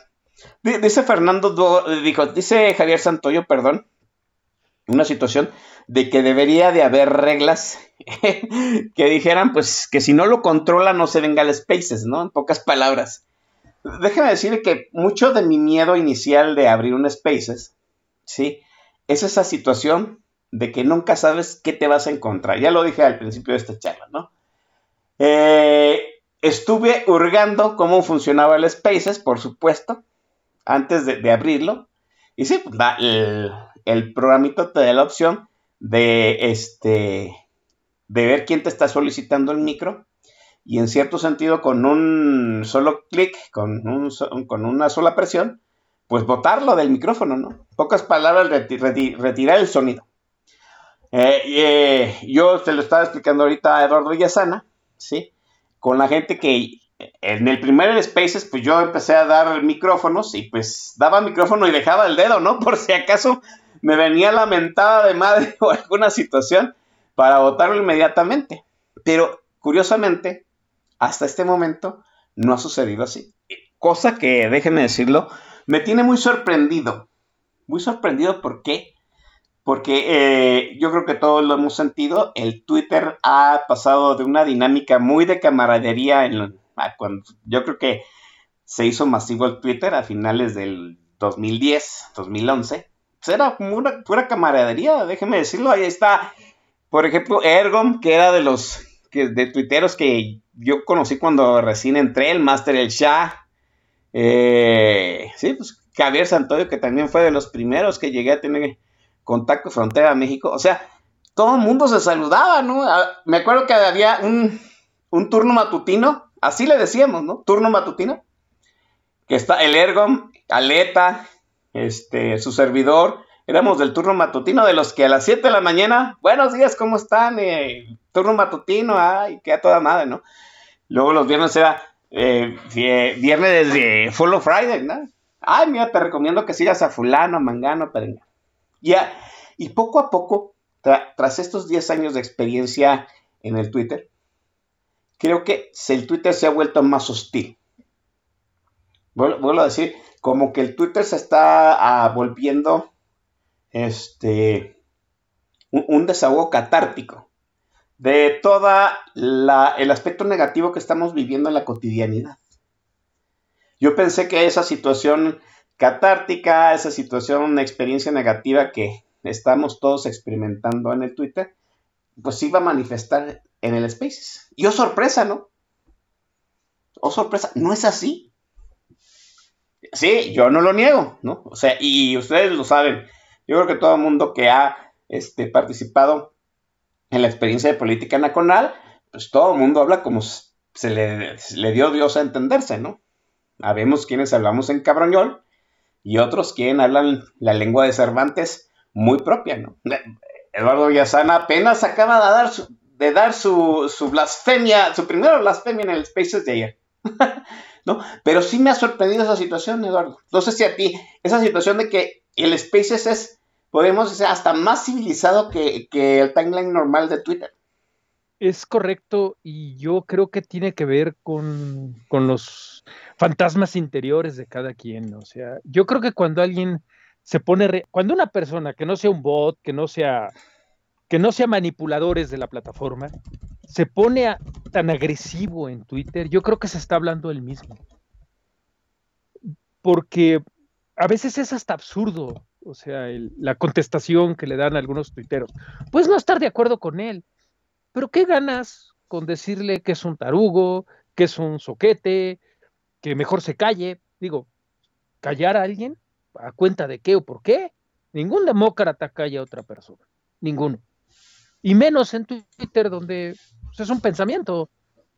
Di- Dice Fernando, dijo, dice Javier Santoyo, perdón, una situación de que debería de haber reglas que dijeran, pues, que si no lo controla no se venga al Spaces, ¿no? En pocas palabras. Déjame decir que mucho de mi miedo inicial de abrir un Spaces, ¿sí? Es esa situación de que nunca sabes qué te vas a encontrar. Ya lo dije al principio de esta charla, ¿no? Eh, estuve hurgando cómo funcionaba el Spaces, por supuesto. antes de, abrirlo. Y sí, pues, el, el programito te da la opción de, este, de ver quién te está solicitando el micro. Y en cierto sentido, con un solo clic, con, un con una sola presión, pues botarlo del micrófono, ¿no? Pocas palabras, reti- reti- retirar el sonido. Eh, eh, yo te lo estaba explicando ahorita a Eduardo Villasana, ¿sí? Con la gente que en el primer Spaces, pues yo empecé a dar micrófonos y pues daba micrófono y dejaba el dedo, ¿no? Por si acaso me venía lamentada de madre o alguna situación para votarlo inmediatamente. Pero curiosamente, hasta este momento no ha sucedido así. Cosa que, déjenme decirlo, me tiene muy sorprendido. Muy sorprendido, ¿por qué? Porque eh, yo creo que todos lo hemos sentido. El Twitter ha pasado de una dinámica muy de camaradería. En, cuando, yo creo que se hizo masivo el Twitter a finales del 2010, 2011. Era una pura camaradería, déjenme decirlo. Ahí está, por ejemplo, Ergon, que era de los que, de tuiteros que yo conocí cuando recién entré, el Master El Shah. Eh, sí, pues Javier Santoyo, que también fue de los primeros que llegué a tener contacto frontera a México. O sea, todo el mundo se saludaba, ¿no? Ah, Me acuerdo que había un, un turno matutino, así le decíamos, ¿no? Turno matutino. Que está el Ergon, Aleta, este, su servidor. Éramos del turno matutino, de los que a las 7 de la mañana, buenos días, ¿cómo están? Eh, turno matutino, ay, que a toda madre, ¿no? Luego los viernes era eh, vie- viernes de Follow Friday, ¿no? Ay, mira, te recomiendo que sigas a fulano, mangano, perengano. Ya, y poco a poco, tra- tras estos 10 años de experiencia en el Twitter, creo que el Twitter se ha vuelto más hostil. Vuel- Vuelvo a decir, como que el Twitter se está ah, volviendo este, un, desahogo catártico de toda la, el aspecto negativo que estamos viviendo en la cotidianidad. Yo pensé que esa situación catártica, esa situación, una experiencia negativa que estamos todos experimentando en el Twitter, pues iba a manifestar en el Spaces. Y oh sorpresa, ¿no? Oh sorpresa, no es así. Sí, yo no lo niego, ¿no? O sea, y ustedes lo saben. Yo creo que todo el mundo que ha este, participado en la experiencia de política nacional, pues todo el mundo habla como se le, dio Dios a entenderse, ¿no? Habemos quienes hablamos en cabroñol y otros quienes hablan la lengua de Cervantes muy propia, ¿no? Eduardo Villasana apenas acaba de dar su, de dar su blasfemia, su primera blasfemia en el Spaces de ayer. ¿No? Pero sí me ha sorprendido esa situación, Eduardo. No sé si a ti, esa situación de que el Spaces es, podemos decir, hasta más civilizado que, el timeline normal de Twitter. Es correcto y yo creo que tiene que ver con, con los fantasmas interiores de cada quien. O sea, yo creo que cuando alguien se pone, re- cuando una persona que no sea un bot, que no sea, que no sea manipuladores de la plataforma, se pone a- tan agresivo en Twitter, yo creo que se está hablando él mismo. Porque a veces es hasta absurdo, o sea, la contestación que le dan algunos tuiteros. Puedes no estar de acuerdo con él, pero ¿qué ganas con decirle que es un tarugo, que es un soquete, que mejor se calle? Digo, callar a alguien a cuenta de qué o por qué. Ningún demócrata calla a otra persona, ninguno. Y menos en Twitter donde pues, es un pensamiento.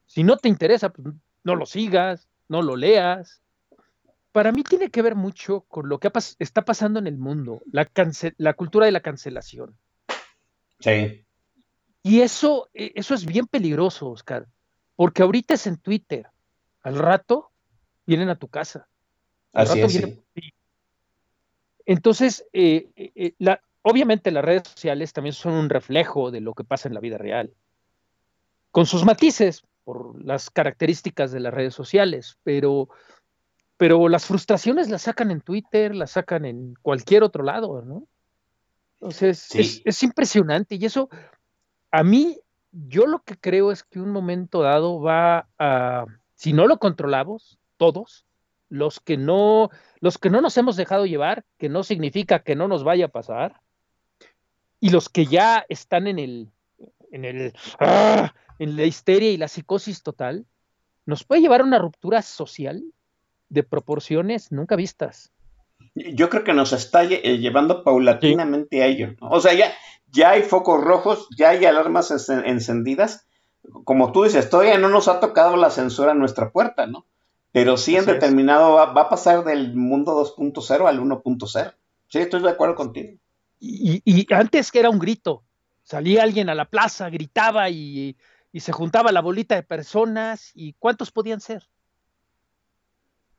Si no te interesa, pues, no lo sigas, no lo leas. Para mí tiene que ver mucho con lo que pas- está pasando en el mundo, la, la cultura de la cancelación. Sí. Y eso, eh, eso es bien peligroso, Oscar, porque ahorita es en Twitter, al rato vienen a tu casa. Al Así rato es, vienen sí. Entonces, eh, eh, eh, la, obviamente las redes sociales también son un reflejo de lo que pasa en la vida real, con sus matices por las características de las redes sociales, pero, pero las frustraciones las sacan en Twitter, las sacan en cualquier otro lado, ¿no? Entonces, Sí. es, es impresionante y eso, a mí, yo lo que creo es que un momento dado va a, si no lo controlamos, todos, los que no, los que no nos hemos dejado llevar, que no significa que no nos vaya a pasar, y los que ya están en el, en el, ¡ah! en la histeria y la psicosis total, nos puede llevar a una ruptura social de proporciones nunca vistas. Yo creo que nos está eh, llevando paulatinamente a ello. ¿no? O sea, ya, ya hay focos rojos, ya hay alarmas encen- encendidas. Como tú dices, todavía no nos ha tocado la censura a nuestra puerta, ¿no? Pero sí en Así determinado va, va a pasar del mundo 2.0 al 1.0. Sí, estoy de acuerdo contigo. Y, y antes que era un grito, salía alguien a la plaza, gritaba y, y se juntaba la bolita de personas. ¿Y cuántos podían ser?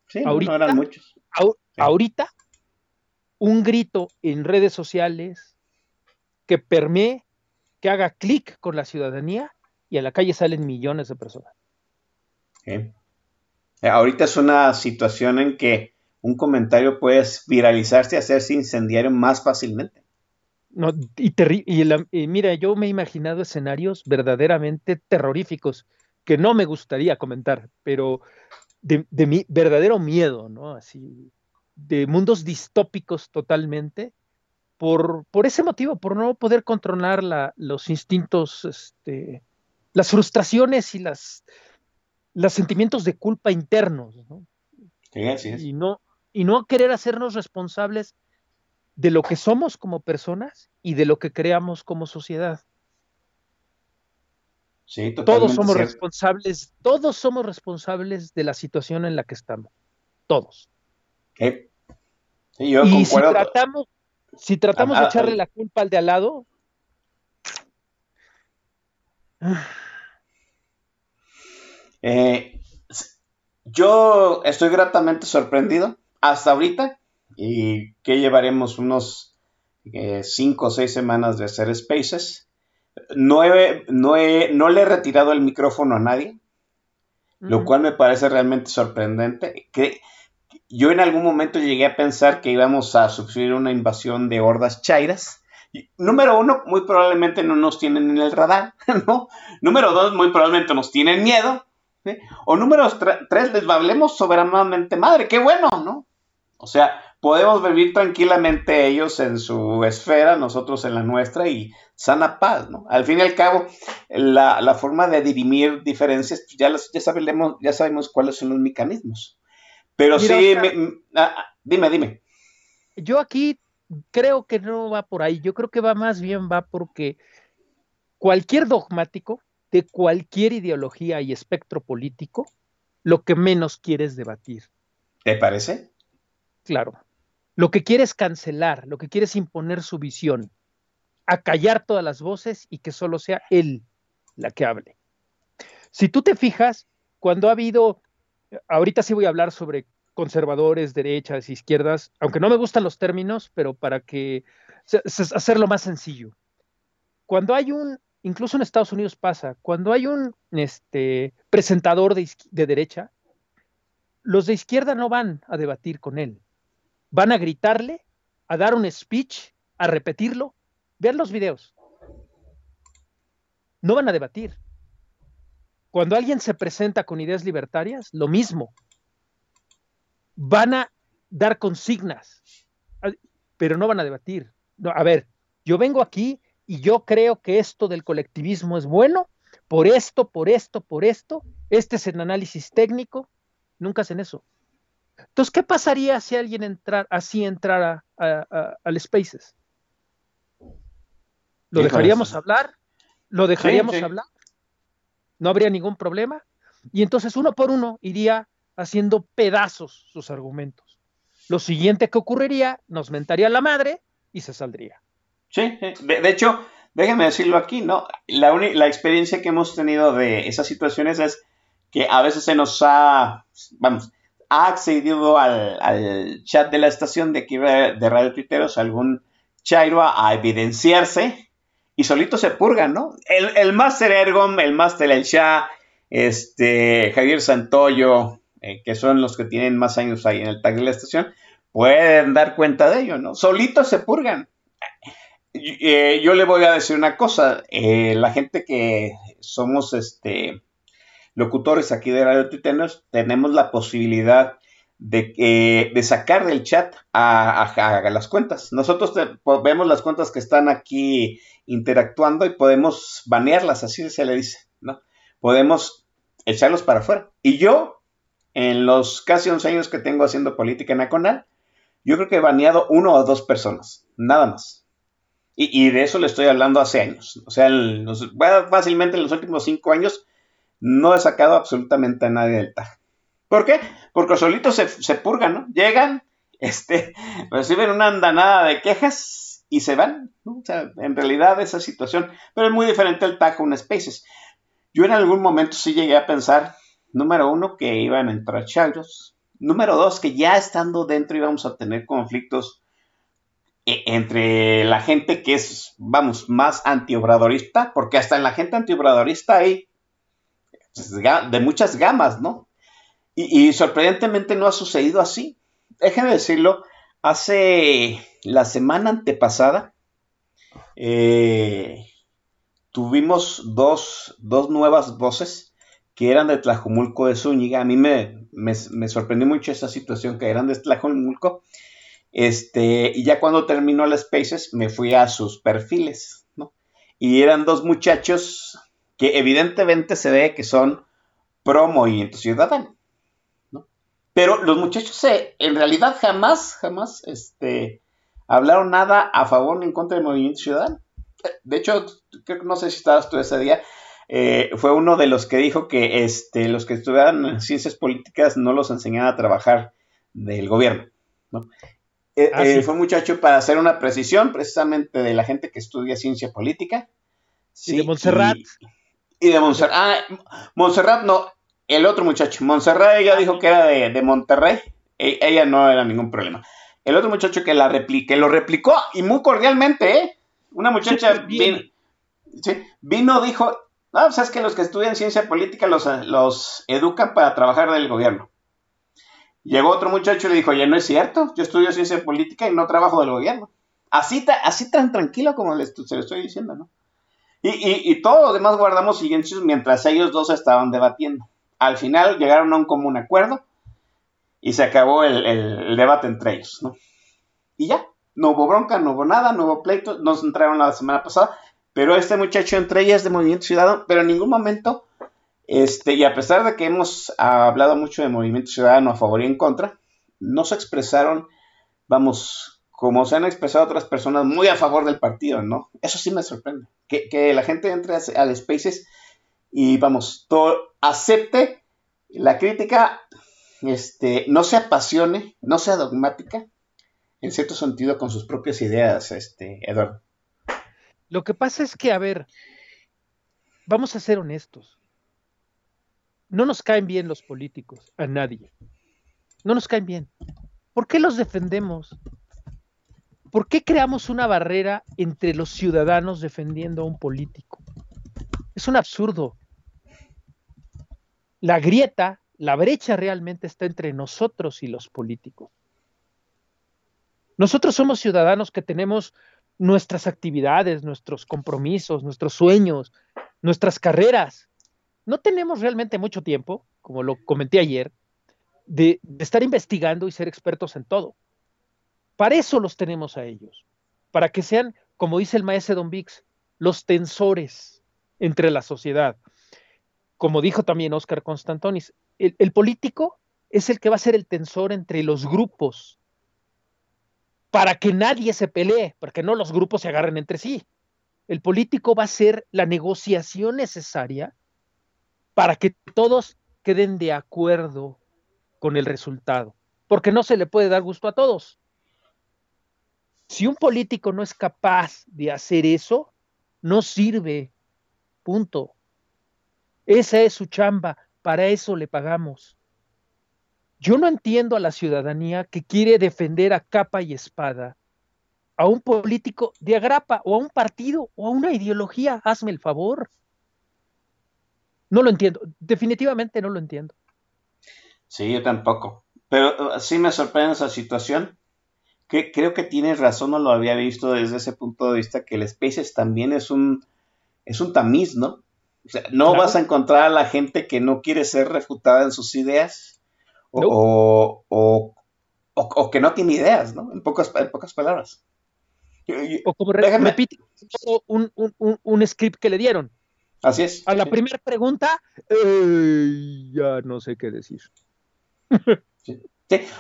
Sí, no, Ahorita- no eran muchos. Sí. Ahorita, un grito en redes sociales que permee, que haga clic con la ciudadanía y a la calle salen millones de personas. Sí. Eh, Ahorita es una situación en que un comentario puede viralizarse y hacerse incendiario más fácilmente. No, y, y la- y mira, yo me he imaginado escenarios verdaderamente terroríficos que no me gustaría comentar, pero de, de mi verdadero miedo, ¿no? Así, de mundos distópicos totalmente, por, por ese motivo, por no poder controlar la- los instintos, este, las frustraciones y las, los sentimientos de culpa internos, ¿no? Sí, así es. y no, y no querer hacernos responsables de lo que somos como personas y de lo que creamos como sociedad. Sí, Todos somos cierto. responsables, todos somos responsables de la situación en la que estamos. Todos. Sí. Sí, yo y si tratamos, si tratamos Ah, de echarle ah. la culpa al de al lado, Eh, yo estoy gratamente sorprendido hasta ahorita y que llevaremos unos eh, cinco o seis semanas de hacer Spaces. No, he- no, he- no le he retirado el micrófono a nadie, lo cual me parece realmente sorprendente. Que yo en algún momento llegué a pensar que íbamos a sufrir una invasión de hordas chairas. Número uno, muy probablemente no nos tienen en el radar, ¿no? Número dos, muy probablemente nos tienen miedo. ¿sí? O número tre- tres, les hablemos soberanamente madre, qué bueno, ¿no? O sea, podemos vivir tranquilamente ellos en su esfera, nosotros en la nuestra y sana paz, ¿no? Al fin y al cabo, la, la forma de dirimir diferencias, pues, ya, las- ya, sabemos, ya sabemos cuáles son los mecanismos. Pero Mira, sí, Oscar. me- ah, ah, dime, dime. yo aquí creo que no va por ahí. Yo creo que va más bien va porque cualquier dogmático de cualquier ideología y espectro político, lo que menos quiere es debatir. ¿Te parece? Claro. Lo que quiere es cancelar, lo que quiere es imponer su visión, acallar todas las voces y que solo sea él la que hable. Si tú te fijas, cuando ha habido, ahorita sí voy a hablar sobre conservadores, derechas, izquierdas, aunque no me gustan los términos, pero para que hacerlo más sencillo. Cuando hay un, incluso en Estados Unidos pasa, cuando hay un este, presentador de derecha, los de izquierda no van a debatir con él van a gritarle, a dar un speech, a repetirlo. Vean los videos. No van a debatir. Cuando alguien se presenta con ideas libertarias, lo mismo. Van a dar consignas, a- pero no van a debatir. No, a ver, yo vengo aquí y yo creo que esto del colectivismo es bueno, por esto, por esto, por esto. Este es el análisis técnico. Nunca hacen eso. Entonces, ¿qué pasaría si alguien entrar, así entrara a- a- al Spaces? ¿Lo dejaríamos hablar? ¿Lo dejaríamos sí. hablar? ¿No habría ningún problema? Y entonces uno por uno iría haciendo pedazos sus argumentos. Lo siguiente que ocurriría, nos mentaría la madre y se saldría. Sí, de, de hecho, déjame decirlo aquí, ¿no? La, la experiencia que hemos tenido de esas situaciones es que a veces se nos ha, vamos, ha accedido al, chat de la estación de aquí de Radio Tuiteros algún chairo a, evidenciarse y solito se purgan, ¿no? El, el Master Ergon, el Master El Shah, este, Javier Santoyo, eh, que son los que tienen más años ahí en el tag de la estación, pueden dar cuenta de ello, ¿no? Solitos se purgan. Eh, yo le voy a decir una cosa, eh, la gente que somos este locutores aquí de Radio Tuiteros tenemos la posibilidad de, eh, de sacar del chat a, las cuentas. Nosotros vemos las cuentas que están aquí interactuando y podemos banearlas, así se le dice, ¿no? Podemos echarlos para afuera. Y yo, en los casi 11 años que tengo haciendo política nacional, yo creo que he baneado uno o dos personas, nada más. Y, de eso le estoy hablando hace años. O sea, fácilmente en los últimos cinco años no he sacado absolutamente a nadie del tag. ¿Por qué? Porque solitos se, purgan, ¿no? Llegan, este, reciben una andanada de quejas y se van. O sea, en realidad esa situación, pero es muy diferente el tag a un Spaces. Yo en algún momento sí llegué a pensar, número uno, que iban a entrar chagros. Número dos, que ya estando dentro íbamos a tener conflictos e- entre la gente que es, vamos, más antiobradorista, porque hasta en la gente antiobradorista hay de muchas gamas, ¿no? Y, sorprendentemente no ha sucedido así. Déjenme decirlo, hace la semana antepasada eh, tuvimos dos, dos nuevas voces que eran de Tlajumulco de Zúñiga. A mí me, me, sorprendió mucho esa situación que eran de Tlajumulco. Este, y ya cuando terminó el Spaces me fui a sus perfiles, ¿no? Y eran dos muchachos que evidentemente se ve que son pro movimiento ciudadano, ¿no? Pero los muchachos se, en realidad jamás, jamás, este, hablaron nada a favor ni en contra del movimiento ciudadano. De hecho, creo que no sé si estabas tú ese día, eh, fue uno de los que dijo que este, los que estudiaban en ciencias políticas no los enseñaban a trabajar del gobierno, ¿no? Eh, Ah, eh, sí. Fue un muchacho para hacer una precisión precisamente de la gente que estudia ciencia política. Y de Montserrat. Y, y de Montserrat. Ah, Montserrat no, el otro muchacho. Montserrat ella dijo que era de, de Monterrey. E- ella no era ningún problema. El otro muchacho que la repli- que lo replicó y muy cordialmente, ¿eh? Una muchacha vino, sí, vino, dijo, no, pues es que los que estudian ciencia política los, los educan para trabajar del gobierno. Llegó otro muchacho y le dijo, oye, no es cierto, yo estudio ciencia política y no trabajo del gobierno. Así, así tan tranquilo como les, se lo estoy diciendo, ¿no? Y, y, y todos los demás guardamos silencios mientras ellos dos estaban debatiendo. Al final llegaron a un común acuerdo y se acabó el, debate entre ellos, ¿no? Y ya, no hubo bronca, no hubo nada, no hubo pleito, nos entraron la semana pasada, pero este muchacho entre ellas de Movimiento Ciudadano, pero en ningún momento, este, y a pesar de que hemos hablado mucho de Movimiento Ciudadano a favor y en contra, no se expresaron, vamos, como se han expresado otras personas muy a favor del partido, ¿no? Eso sí me sorprende, que, la gente entre al Spaces y, vamos, to- acepte la crítica, este, no se apasione, no sea dogmática, en cierto sentido con sus propias ideas, este, Eduardo. Lo que pasa es que, a ver, vamos a ser honestos. No nos caen bien los políticos, a nadie. No nos caen bien. ¿Por qué los defendemos? ¿Por qué creamos una barrera entre los ciudadanos defendiendo a un político? Es un absurdo. La grieta, la brecha realmente está entre nosotros y los políticos. Nosotros somos ciudadanos que tenemos nuestras actividades, nuestros compromisos, nuestros sueños, nuestras carreras. No tenemos realmente mucho tiempo, como lo comenté ayer, de, de estar investigando y ser expertos en todo. Para eso los tenemos a ellos, para que sean, como dice el maestro Don Vix, los tensores entre la sociedad. Como dijo también Oscar Constantonis, el, el político es el que va a ser el tensor entre los grupos, para que nadie se pelee, para que no los grupos se agarren entre sí. El político va a ser la negociación necesaria para que todos queden de acuerdo con el resultado, porque no se le puede dar gusto a todos. Si un político no es capaz de hacer eso, no sirve. Punto. Esa es su chamba, para eso le pagamos. Yo no entiendo a la ciudadanía que quiere defender a capa y espada a un político de agrapa o a un partido o a una ideología. Hazme el favor. No lo entiendo. Definitivamente no lo entiendo. Sí, yo tampoco. Pero uh, sí me sorprende esa situación. Que creo que tienes razón, no lo había visto desde ese punto de vista, que el Spaces también es un, es un tamiz, ¿no? O sea, no Claro. vas a encontrar a la gente que no quiere ser refutada en sus ideas o, No. o, o- que no tiene ideas, ¿no? En pocas, en pocas palabras. Yo- yo- O como re- repite un, un- un- un script que le dieron. así es. A la sí. primera pregunta, eh, ya no sé qué decir. Sí.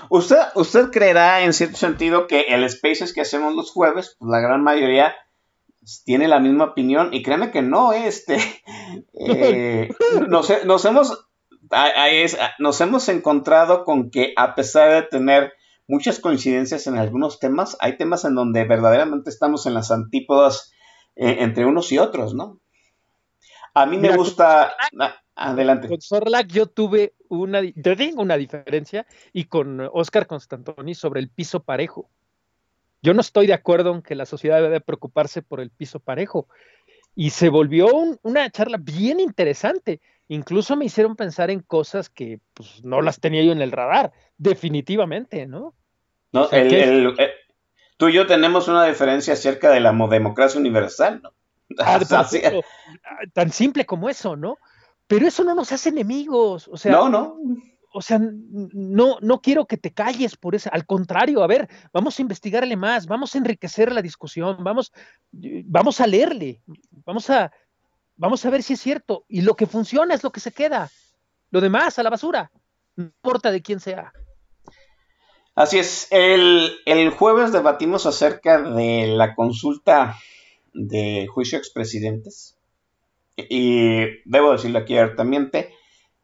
¿Usted, usted creerá en cierto sentido que el Spaces que hacemos los jueves, pues, la gran mayoría tiene la misma opinión y créeme que no, este, eh, nos, hemos, nos hemos encontrado con que a pesar de tener muchas coincidencias en algunos temas, hay temas en donde verdaderamente estamos en las antípodas eh, entre unos y otros, ¿no? A mí me gusta... adelante. Con Sorlac yo tuve una, yo tengo una diferencia y con Oscar Constantoni sobre el piso parejo. Yo no estoy de acuerdo en que la sociedad debe de preocuparse por el piso parejo. Y se volvió un- una charla bien interesante. Incluso me hicieron pensar en cosas que pues, no las tenía yo en el radar, definitivamente, ¿no? ¿no? O sea, El- eh, tú y yo tenemos una diferencia acerca de la mo- democracia universal, ¿no? Ah, ejemplo, ah, tan simple como eso, ¿no? Pero eso no nos hace enemigos. O sea, no, no. o sea, no, no quiero que te calles por eso. Al contrario, a ver, vamos a investigarle más, vamos a enriquecer la discusión, vamos, vamos a leerle, vamos a, vamos a ver si es cierto. Y lo que funciona es lo que se queda. Lo demás, a la basura. No importa de quién sea. Así es. El, el jueves debatimos acerca de la consulta de juicio a expresidentes. Y debo decirlo aquí abiertamente.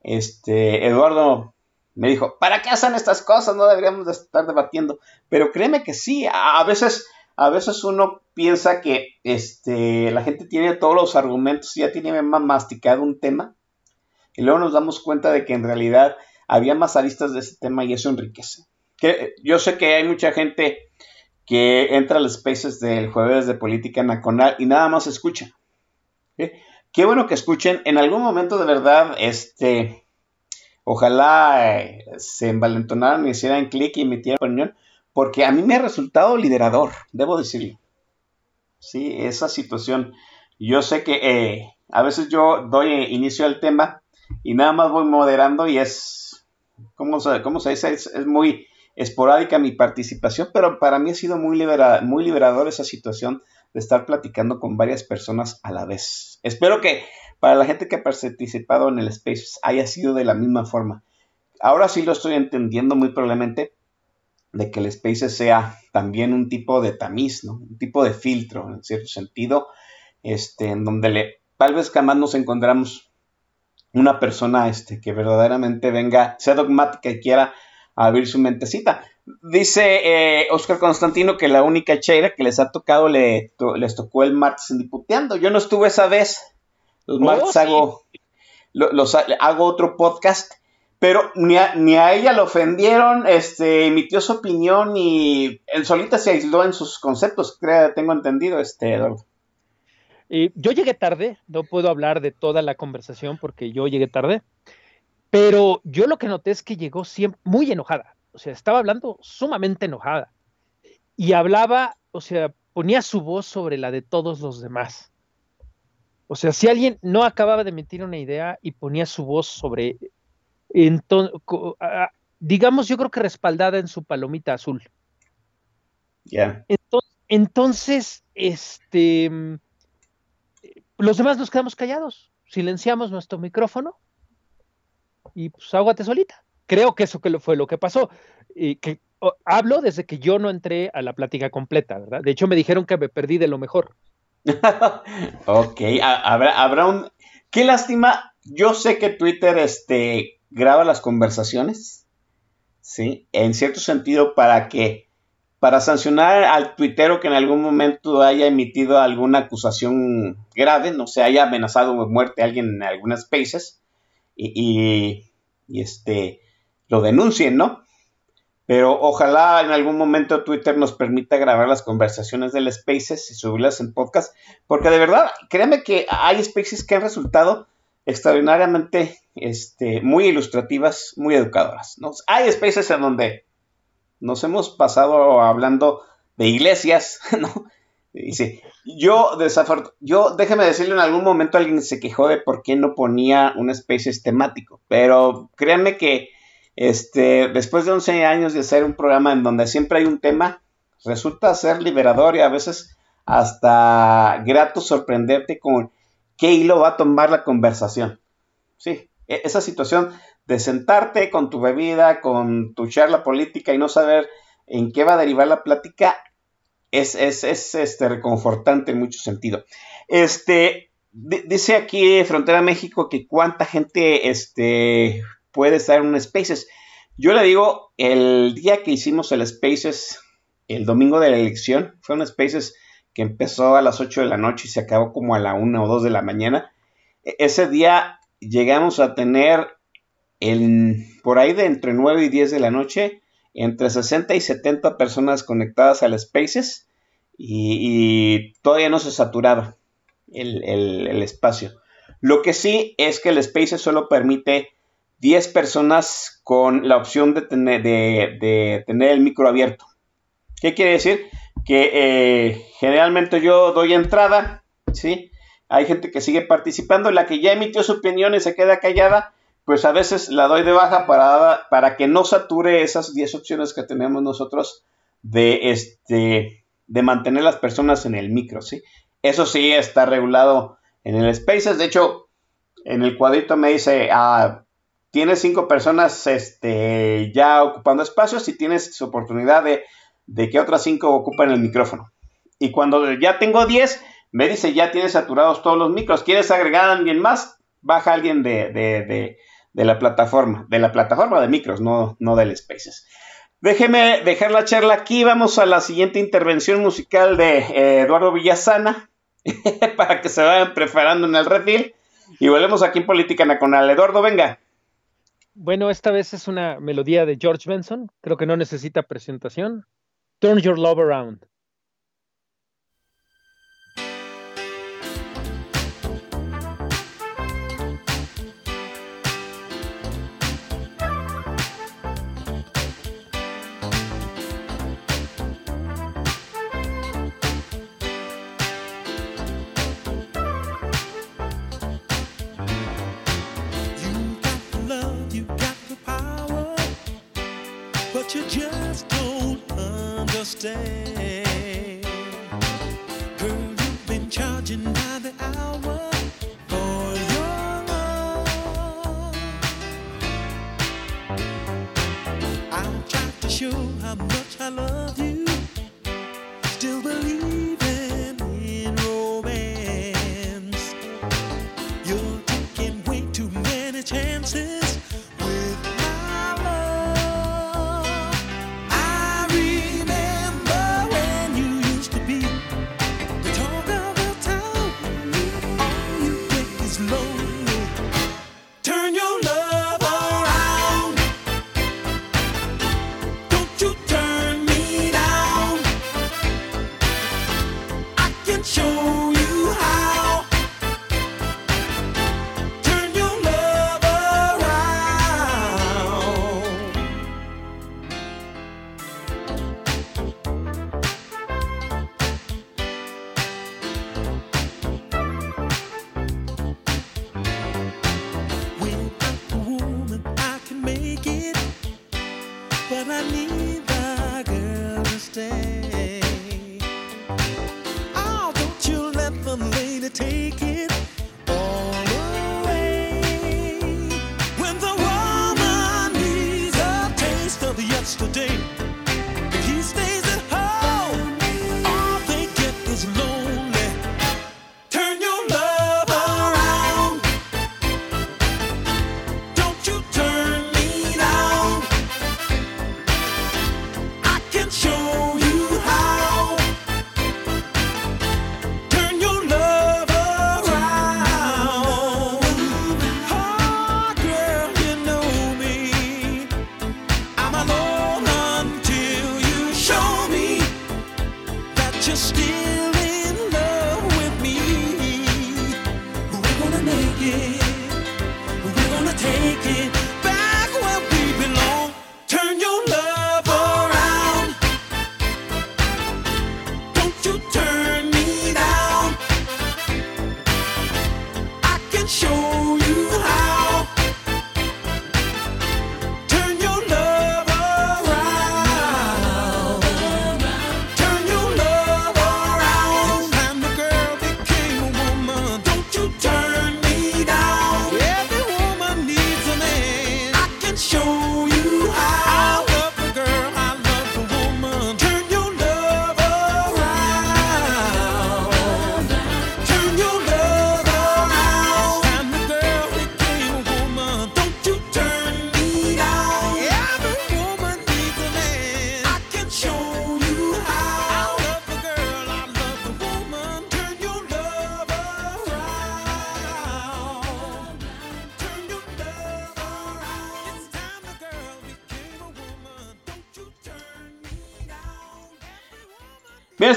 Este, Eduardo me dijo, ¿para qué hacen estas cosas? No deberíamos de estar debatiendo. Pero créeme que sí, a, veces, a veces uno piensa que este, la gente tiene todos los argumentos, ya tiene ma- masticado un tema, y luego nos damos cuenta de que en realidad había más aristas de ese tema y eso enriquece. Que, yo sé que hay mucha gente que entra a los spaces del jueves de política nacional y nada más escucha. ¿sí? Qué bueno que escuchen. En algún momento de verdad, este, ojalá eh, se envalentonaran, hicieran clic y emitieran opinión, porque a mí me ha resultado liberador, debo decirlo. Sí, esa situación. Yo sé que eh, a veces yo doy eh, inicio al tema y nada más voy moderando y es, ¿cómo se, cómo se dice? Es muy esporádica mi participación, pero para mí ha sido muy, libera- muy liberador esa situación de estar platicando con varias personas a la vez. Espero que para la gente que ha participado en el Space haya sido de la misma forma. Ahora sí lo estoy entendiendo muy probablemente de que el Space sea también un tipo de tamiz, ¿no? Un tipo de filtro, en cierto sentido, este, en donde le, tal vez jamás nos encontramos una persona este, que verdaderamente venga, sea dogmática y quiera abrir su mentecita. Dice eh, Oscar Constantino que la única cheira que les ha tocado le to- les tocó el martes en Diputeando. Yo no estuve esa vez. Los Oh, martes sí. hago, lo- los, hago otro podcast. Pero ni a, ni a ella le ofendieron, este, emitió su opinión y en solita se aisló en sus conceptos, creo, tengo entendido, este, Eduardo. Eh, yo llegué tarde, no puedo hablar de toda la conversación porque yo llegué tarde, pero yo lo que noté es que llegó siempre muy enojada, o sea, estaba hablando sumamente enojada y hablaba, o sea, ponía su voz sobre la de todos los demás. O sea, si alguien no acababa de emitir una idea y ponía su voz sobre, entonces, digamos, yo creo que respaldada en su palomita azul. Ya. Entonces, entonces, este, mm, los demás nos quedamos callados, silenciamos nuestro micrófono y pues águate solita. Creo que eso que fue lo que pasó. Y que, hablo desde que yo no entré a la plática completa, ¿verdad? De hecho, me dijeron que me perdí de lo mejor. ok, ha- habrá, habrá un... Qué lástima, yo sé que Twitter este, graba las conversaciones, ¿sí? En cierto sentido para que, para sancionar al tuitero que en algún momento haya emitido alguna acusación grave, no sé, haya amenazado de muerte a alguien en algunas spaces, y, este, lo denuncien, ¿no? Pero ojalá en algún momento Twitter nos permita grabar las conversaciones del Spaces y subirlas en podcast, porque de verdad, créanme que hay Spaces que han resultado extraordinariamente este, muy ilustrativas, muy educadoras. ¿no? Hay Spaces en donde nos hemos pasado hablando de iglesias, ¿no? Sí, yo, yo, déjeme decirle, en algún momento alguien se quejó de por qué no ponía un Spaces temático, pero créanme que este, después de 11 años de hacer un programa en donde siempre hay un tema, resulta ser liberador y a veces hasta grato sorprenderte con qué hilo va a tomar la conversación. Sí, e- esa situación de sentarte con tu bebida, con tu charla política y no saber en qué va a derivar la plática, es, es, es, este, reconfortante en mucho sentido. Este, di- dice aquí Frontera México que cuánta gente este, puede estar en un Spaces. Yo le digo, el día que hicimos el Spaces, el domingo de la elección, fue un Spaces que empezó a las 8 de la noche y se acabó como a la 1 o 2 de la mañana. E- ese día llegamos a tener el, por ahí de entre 9 y 10 de la noche, entre 60 y 70 personas conectadas al Spaces y, y todavía no se saturaba el, el- espacio. Lo que sí es que el Spaces solo permite 10 personas con la opción de tener, de- de tener el micro abierto. ¿Qué quiere decir? Que eh, generalmente yo doy entrada, ¿sí? Hay gente que sigue participando, la que ya emitió su opinión y se queda callada, pues a veces la doy de baja para, para que no sature esas 10 opciones que tenemos nosotros de, este, de mantener las personas en el micro, ¿sí? Eso sí está regulado en el Spaces. De hecho, en el cuadrito me dice, ah, tienes cinco personas este, ya ocupando espacios y tienes su oportunidad de, de que otras cinco ocupen el micrófono. Y cuando ya tengo 10, me dice, ya tienes saturados todos los micros. ¿Quieres agregar a alguien más? Baja alguien de, de, de la plataforma, de la plataforma de micros, no, no del Spaces. Déjeme dejar la charla aquí. Vamos a la siguiente intervención musical de eh, Eduardo Villasana para que se vayan preparando en el refil. Y volvemos aquí en Política Nacional. Eduardo, venga. Bueno, esta vez es una melodía de George Benson. Creo que no necesita presentación. Turn Your Love Around. stay.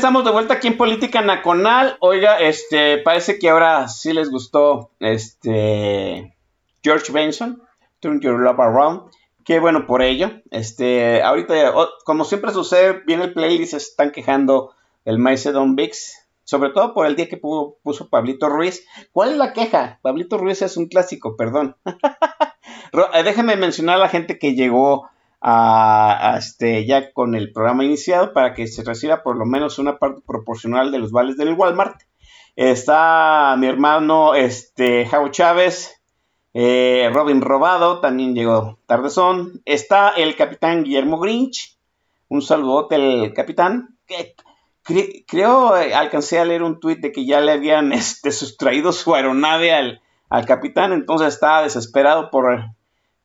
Estamos de vuelta aquí en Política Nacional. Oiga, este, parece que ahora sí les gustó este George Benson, Turn Your Love Around. Qué bueno por ello. Este, ahorita, como siempre sucede, viene el playlist, se están quejando del Macedon Vix, sobre todo por el día que pu- puso Pablito Ruiz. ¿Cuál es la queja? Pablito Ruiz es un clásico, perdón. Eh, Déjame mencionar a la gente que llegó este, ya con el programa iniciado para que se reciba por lo menos una parte proporcional de los vales del Walmart. Está mi hermano este, Javo Chávez, eh, Robin Robado, también llegó Tardezón. Está el capitán Guillermo Grinch. Un saludote al capitán. Que, cre- creo eh, alcancé a leer un tuit de que ya le habían este, sustraído su aeronave al, al capitán, entonces estaba desesperado por,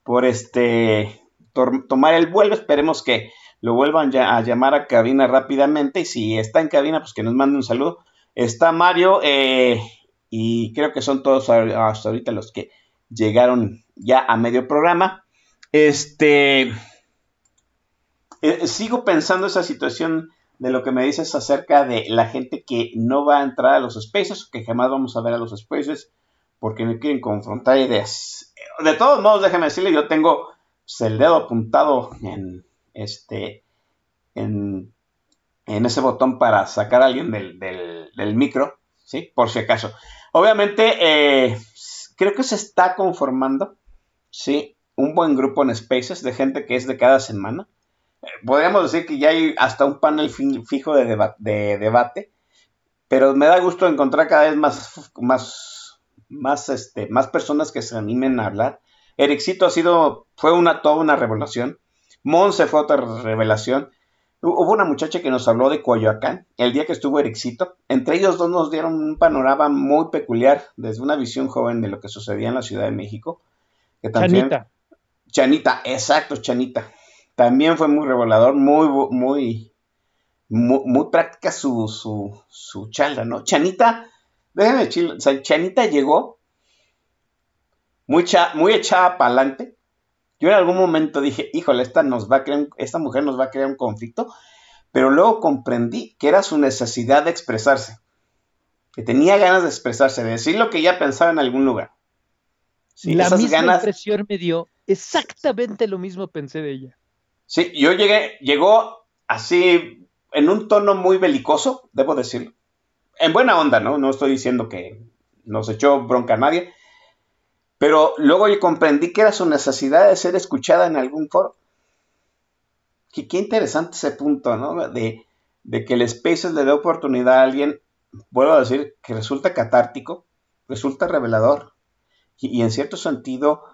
por este tomar el vuelo. Esperemos que lo vuelvan a llamar a cabina rápidamente. Y si está en cabina, pues que nos mande un saludo. Está Mario eh, y creo que son todos hasta ahorita los que llegaron ya a medio programa. Este eh, sigo pensando esa situación de lo que me dices acerca de la gente que no va a entrar a los spaces, que jamás vamos a ver a los spaces, porque no quieren confrontar ideas. De todos modos, déjame decirle, yo tengo pues, el dedo apuntado en este en, en ese botón para sacar a alguien del, del- micro, ¿sí? Por si acaso. Obviamente, eh, creo que se está conformando, ¿sí? Un buen grupo en Spaces de gente que es de cada semana. Eh, podríamos decir que ya hay hasta un panel fi- fijo de, de debate, pero me da gusto encontrar cada vez más, más, más, este, más personas que se animen a hablar. Ericito ha sido, fue una, toda una revelación. Monse fue otra revelación. Hu- Hubo una muchacha que nos habló de Coyoacán el día que estuvo Ericito. Entre ellos dos nos dieron un panorama muy peculiar desde una visión joven de lo que sucedía en la Ciudad de México. Que también, Chanita. Chanita, exacto, Chanita. También fue muy revelador, muy, muy, muy, muy práctica su, su, su charla, ¿no? Chanita, déjame decirlo, o sea, Chanita llegó muy, cha- muy echada para adelante. Yo en algún momento dije, híjole, esta, nos va a crear esta mujer nos va a crear un conflicto, pero luego comprendí que era su necesidad de expresarse, que tenía ganas de expresarse, de decir lo que ya pensaba en algún lugar. Sí, la misma ganas, impresión me dio, exactamente lo mismo pensé de ella. Sí, yo llegué, llegó así en un tono muy belicoso, debo decirlo. En buena onda, ¿no? No estoy diciendo que nos echó bronca a nadie. Pero luego yo comprendí que era su necesidad de ser escuchada en algún foro. Qué, qué interesante ese punto, ¿no? De, de que el Spaces le dé oportunidad a alguien, vuelvo a decir, que resulta catártico, resulta revelador. Y, y en cierto sentido,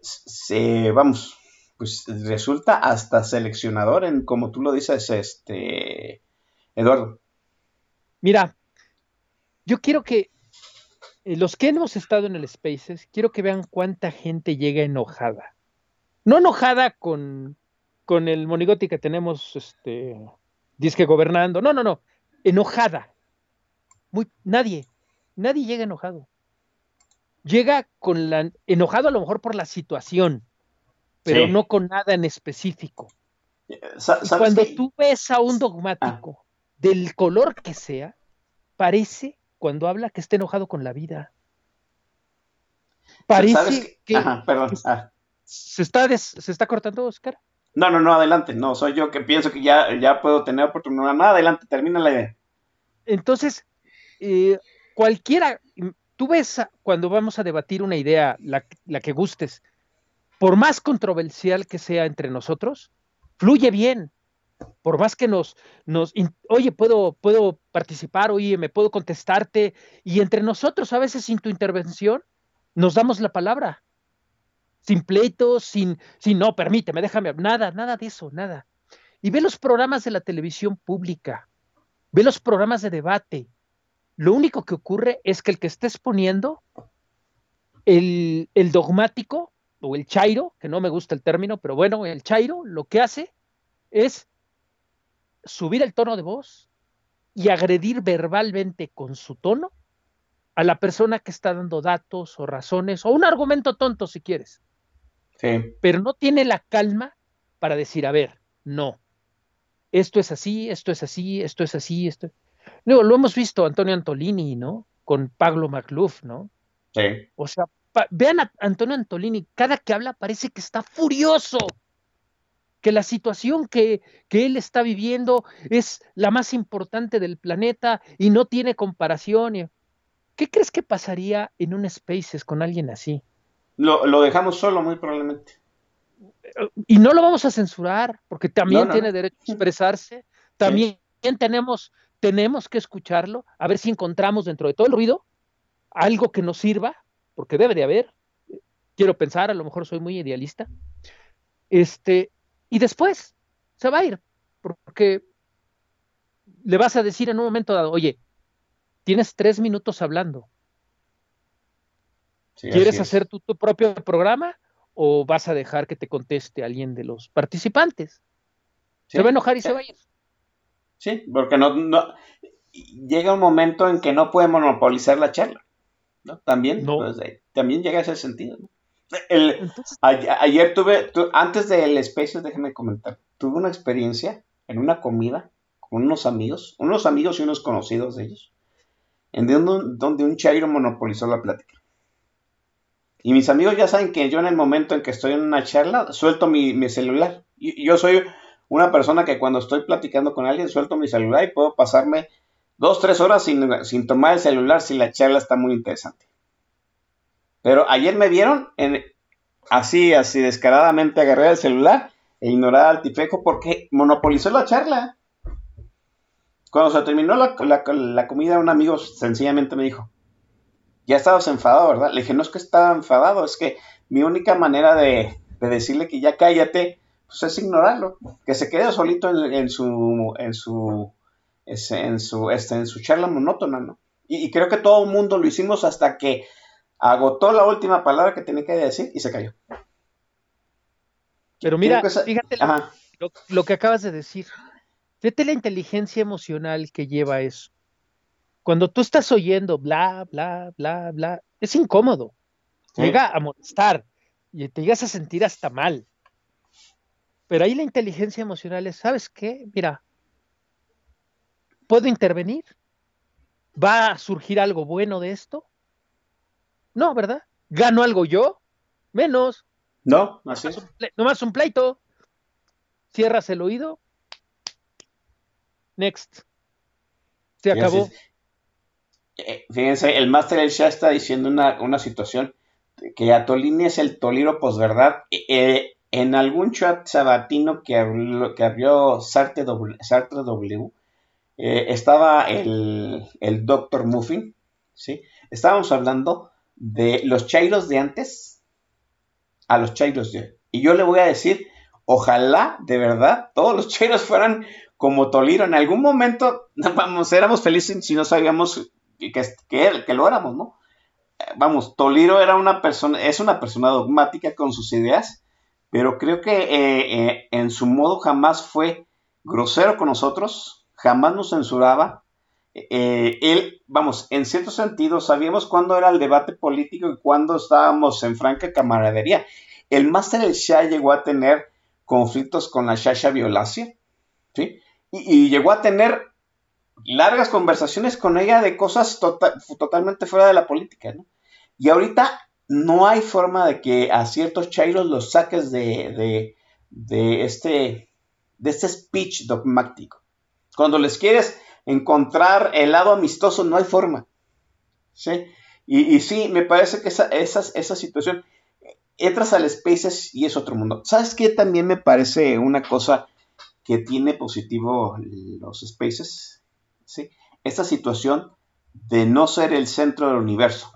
se, vamos, pues resulta hasta seleccionador en, como tú lo dices, este, Eduardo. Mira, yo quiero que los que hemos estado en el Spaces, quiero que vean cuánta gente llega enojada. No enojada con, con el monigote que tenemos, este, disque gobernando. No, no, no. Enojada. Muy, nadie, nadie llega enojado. Llega con la, enojado a lo mejor por la situación, pero Sí. no con nada en específico. ¿Sabes cuando qué? tú ves a un dogmático, del color que sea, parece cuando habla que está enojado con la vida. Parece que Ajá, perdón. ah. se está, des- se está cortando, Oscar. No, no, no, adelante. No, soy yo que pienso que ya, ya puedo tener oportunidad. No, adelante, termina la idea. Entonces, eh, cualquiera, tú ves cuando vamos a debatir una idea, la, la que gustes, por más controversial que sea entre nosotros, fluye bien. Por más que nos, nos, oye, puedo, puedo participar, oye, me puedo contestarte, y entre nosotros, a veces sin tu intervención, nos damos la palabra. sin pleitos, sin, sin no, permíteme, déjame, nada, nada de eso, nada. Y ve los programas de la televisión pública, ve los programas de debate. Lo único que ocurre es que el que está exponiendo el, el dogmático o el chairo, que no me gusta el término, pero bueno, el chairo lo que hace es subir el tono de voz y agredir verbalmente con su tono a la persona que está dando datos o razones o un argumento tonto si quieres, Sí. pero no tiene la calma para decir, a ver, no, esto es así, esto es así, esto es así, esto. Luego, lo hemos visto Antonio Antolini, ¿no? Con Pablo Macluf, ¿no? Sí. O sea, vean a Antonio Antolini, cada que habla parece que está furioso, que la situación que, que él está viviendo es la más importante del planeta y no tiene comparación. ¿Qué crees que pasaría en un Spaces con alguien así? Lo, lo dejamos solo, muy probablemente. Y no lo vamos a censurar, porque también No, no, tiene derecho a expresarse, también tenemos, tenemos que escucharlo, a ver si encontramos dentro de todo el ruido algo que nos sirva, porque debe de haber, quiero pensar, a lo mejor soy muy idealista, este, y después se va a ir, porque le vas a decir en un momento dado, oye, tienes tres minutos hablando, Sí, ¿quieres hacer tu propio programa o vas a dejar que te conteste alguien de los participantes? Sí. Se va a enojar y se va a ir. Sí, porque no, no- llega un momento en que no puede monopolizar la charla. ¿no? También, No. pues, también llega a ese sentido. ¿no? El- Entonces, a- ayer tuve, tu- antes del Spaces, déjame comentar, tuve una experiencia en una comida con unos amigos, unos amigos y unos conocidos de ellos, en donde, donde un chairo monopolizó la plática. Y mis amigos ya saben que yo en el momento en que estoy en una charla, suelto mi, mi celular. Y yo soy una persona que cuando estoy platicando con alguien, suelto mi celular y puedo pasarme dos, tres horas sin, sin tomar el celular si la charla está muy interesante. Pero ayer me vieron así, así descaradamente agarré el celular e ignorar al tifeco porque monopolizó la charla. Cuando se terminó la, comida, un amigo sencillamente me dijo, ya estabas enfadado, ¿verdad? Le dije, no es que estaba enfadado, es que mi única manera de, de decirle que ya cállate, pues es ignorarlo, que se quede solito en, en su, en su, en su, este, en su charla monótona, ¿no? Y, y creo que todo el mundo lo hicimos hasta que agotó la última palabra que tenía que decir y se cayó. pero mira, esa- fíjate lo, lo- lo que acabas de decir. Fíjate la inteligencia emocional que lleva eso. Cuando tú estás oyendo bla, bla, bla, bla, es incómodo. Sí. Llega a molestar y te llegas a sentir hasta mal. Pero ahí la inteligencia emocional es, ¿sabes qué? Mira, ¿puedo intervenir? ¿Va a surgir algo bueno de esto? No, ¿verdad? ¿Gano algo yo? Menos. no, así es. Nomás un nomás un pleito. Cierras el oído. Next. Se acabó. Eh, Fíjense, el Master El Shah está diciendo una, una situación que Atolini es el Toliro posverdad. Eh, en algún chat sabatino que abrió, que abrió Sartre W, Sartre W, eh, estaba el, el Dr. Muffin, ¿sí? Estábamos hablando de los chairos de antes a los chairos de hoy. Y yo le voy a decir, ojalá de verdad todos los chairos fueran como Toliro. En algún momento, vamos, éramos felices si no sabíamos que, que, que lo éramos, ¿no? Eh, Vamos, Toliro era una persona, es una persona dogmática con sus ideas, pero creo que eh, eh, en su modo jamás fue grosero con nosotros, jamás nos censuraba. Eh, él, vamos, en cierto sentido, sabíamos cuándo era el debate político y cuándo estábamos en franca camaradería. El Máster El Shah llegó a tener conflictos con la Shasha Violacia, ¿sí? Y, y llegó a tener largas conversaciones con ella de cosas tota- totalmente fuera de la política, ¿no? Y ahorita no hay forma de que a ciertos chairos los saques de, de, de este, de este speech dogmático. Cuando les quieres encontrar el lado amistoso, no hay forma. ¿sí? Y, y sí, me parece que esa, esa, esa situación, entras al Spaces y es otro mundo. ¿Sabes qué? También me parece una cosa que tiene positivo los Spaces, ¿sí? Esta situación de no ser el centro del universo.